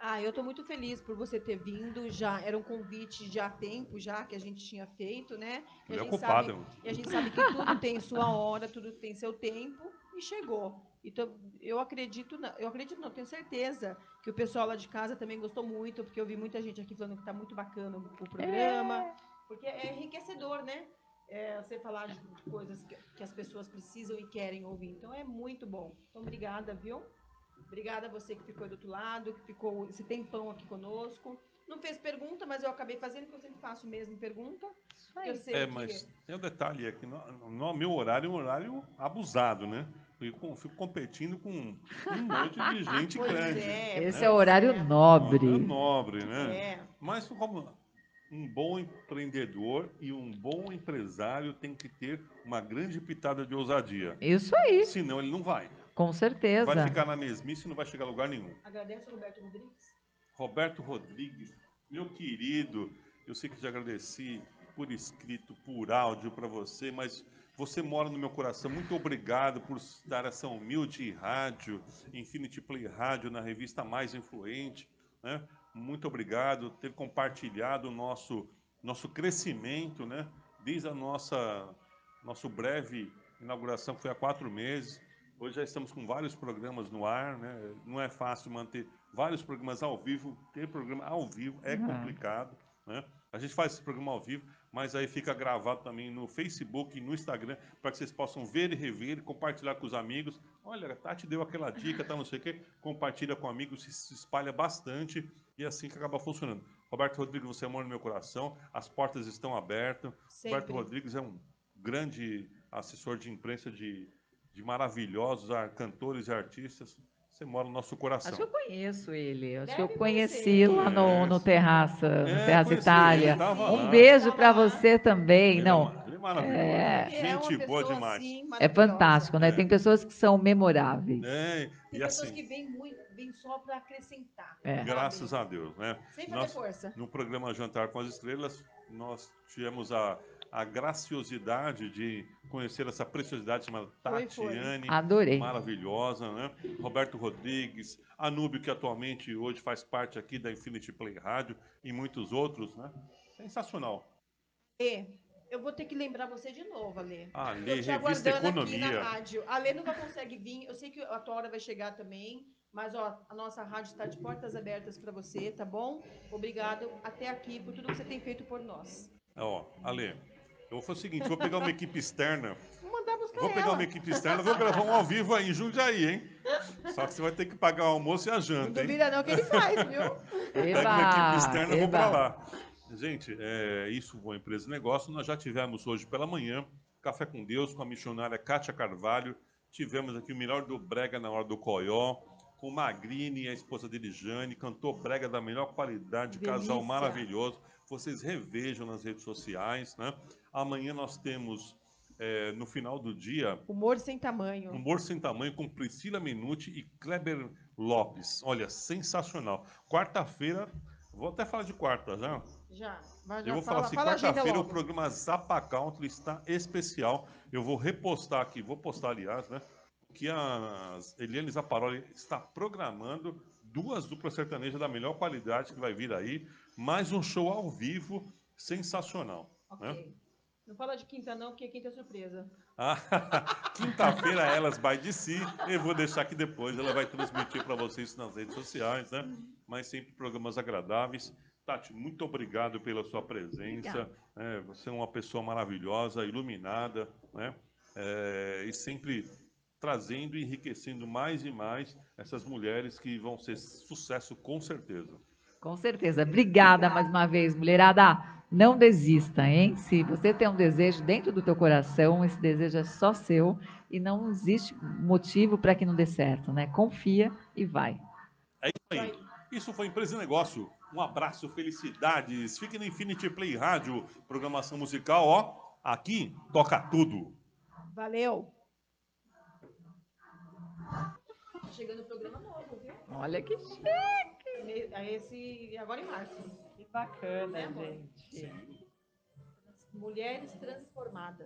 Speaker 3: Ah, eu estou muito feliz por você ter vindo. Já era um convite já há tempo, já que a gente tinha feito, né?
Speaker 1: E a, gente sabe,
Speaker 3: e a gente sabe que tudo tem sua hora, tudo tem seu tempo e chegou. Então, eu acredito, eu acredito, não, tenho certeza que o pessoal lá de casa também gostou muito, porque eu vi muita gente aqui falando que está muito bacana o programa, é. porque é enriquecedor, né? É, você falar de coisas que, que as pessoas precisam e querem ouvir. Então, é muito bom. Então, obrigada, viu? Obrigada a você que ficou do outro lado, que ficou esse tempão aqui conosco. Não fez pergunta, mas eu acabei fazendo, porque eu sempre faço mesmo pergunta.
Speaker 1: Eu sei é, que... mas tem um detalhe aqui. No, no meu horário é um horário abusado, né? Eu fico competindo com um monte de gente grande.
Speaker 2: É, Esse né? é o horário nobre.
Speaker 1: É nobre, né? É. Mas como um bom empreendedor e um bom empresário tem que ter uma grande pitada de ousadia.
Speaker 2: Isso aí.
Speaker 1: Senão ele não vai.
Speaker 2: Com certeza.
Speaker 1: Vai ficar na mesmice e não vai chegar a lugar nenhum.
Speaker 3: Agradece Roberto Rodrigues.
Speaker 1: Roberto Rodrigues, meu querido, eu sei que já agradeci por escrito, por áudio para você, mas você mora no meu coração. Muito obrigado por dar essa humilde rádio, Infinity Play Rádio, na revista mais influente. Né? Muito obrigado por ter compartilhado o nosso, nosso crescimento, né? desde a nossa nosso breve inauguração, que foi há quatro meses. Hoje já estamos com vários programas no ar, né? Não é fácil manter vários programas ao vivo. Ter programa ao vivo é uhum. complicado, né? A gente faz esse programa ao vivo, mas aí fica gravado também no Facebook e no Instagram para que vocês possam ver e rever, compartilhar com os amigos. Olha, a Tati deu aquela dica, tá, não sei o quê. Compartilha com amigos, se espalha bastante e é assim que acaba funcionando. Roberto Rodrigues, você mora no meu coração, as portas estão abertas. Sempre. Roberto Rodrigues é um grande assessor de imprensa de de maravilhosos cantores e artistas. Você mora no nosso coração.
Speaker 2: Acho que eu conheço ele. Acho que eu conheci lá no, no Terraça, é, no Terraça Itália. Um lá. beijo para você também. Ele é Não.
Speaker 1: É, ele é maravilhoso. É, Gente é boa demais. Assim,
Speaker 2: é fantástico, né? É. Tem pessoas que são memoráveis.
Speaker 1: É,
Speaker 3: Tem pessoas assim, que vêm muito, vêm só para acrescentar.
Speaker 1: É. Graças a Deus, né?
Speaker 3: Sem fazer força.
Speaker 1: No programa Jantar com as Estrelas, nós tivemos a a graciosidade de conhecer essa preciosidade chamada Tatiane.
Speaker 2: Adorei.
Speaker 1: Maravilhosa, né? Roberto Rodrigues, Anúbio, que atualmente hoje faz parte aqui da Infinity Play Rádio e muitos outros, né? Sensacional.
Speaker 3: E eu vou ter que lembrar você de novo, Alê.
Speaker 1: Ah, Alê, revista Economia.
Speaker 3: A Alê nunca consegue vir, eu sei que a tua hora vai chegar também, mas ó, a nossa rádio está de portas abertas para você, tá bom? Obrigado até aqui por tudo que você tem feito por nós.
Speaker 1: Ó, Alê, eu vou fazer o seguinte, vou pegar uma equipe externa.
Speaker 3: Vou mandar buscar
Speaker 1: Vou pegar
Speaker 3: ela.
Speaker 1: uma equipe externa, vou gravar um ao vivo aí em Jundiaí, hein? Só que você vai ter que pagar o almoço e a janta,
Speaker 3: não hein? Não não que ele faz, viu?
Speaker 1: Pega uma equipe externa, e vou pra lá. Gente, é, isso foi Empresa Negócio. Nós já tivemos hoje pela manhã Café com Deus com a missionária Kátia Carvalho. Tivemos aqui o melhor do Brega na hora do Coió, com o Magrini, a esposa dele, Jane, cantou brega da melhor qualidade, Delícia. casal maravilhoso. Vocês revejam nas redes sociais, né? Amanhã nós temos é, no final do dia.
Speaker 3: Humor sem tamanho.
Speaker 1: Humor sem tamanho com Priscila Minuti e Kleber Lopes. Olha, sensacional. Quarta-feira, vou até falar de quarta já.
Speaker 3: Já.
Speaker 1: já eu vou fala, falar assim, quarta-feira o programa Zapa Country está especial. Eu vou repostar aqui, vou postar, aliás, né? Que a Eliane Zaparoli está programando duas duplas sertanejas da melhor qualidade que vai vir aí, mais um show ao vivo sensacional. Né? Okay. Né?
Speaker 3: Não fala de quinta não, porque quinta é surpresa.
Speaker 1: Ah, Quinta-feira elas vai de si. Eu vou deixar que depois ela vai transmitir para vocês nas redes sociais, né? Mas sempre programas agradáveis. Tati, muito obrigado pela sua presença. É, você é uma pessoa maravilhosa, iluminada, né? É, e sempre trazendo e enriquecendo mais e mais essas mulheres que vão ser sucesso com certeza.
Speaker 2: Com certeza. Obrigada mais uma vez, mulherada. Não desista, hein? Se você tem um desejo dentro do teu coração, esse desejo é só seu e não existe motivo para que não dê certo, né? Confia e vai.
Speaker 1: É isso aí. Isso foi Empresa e Negócio. Um abraço, felicidades. Fique no Infinity Play Rádio, programação musical, ó. Aqui toca tudo.
Speaker 3: Valeu. Chegando o programa novo, viu?
Speaker 2: Olha que chique.
Speaker 3: Esse agora em março
Speaker 2: bacana, né, gente.
Speaker 3: Mulheres transformadas.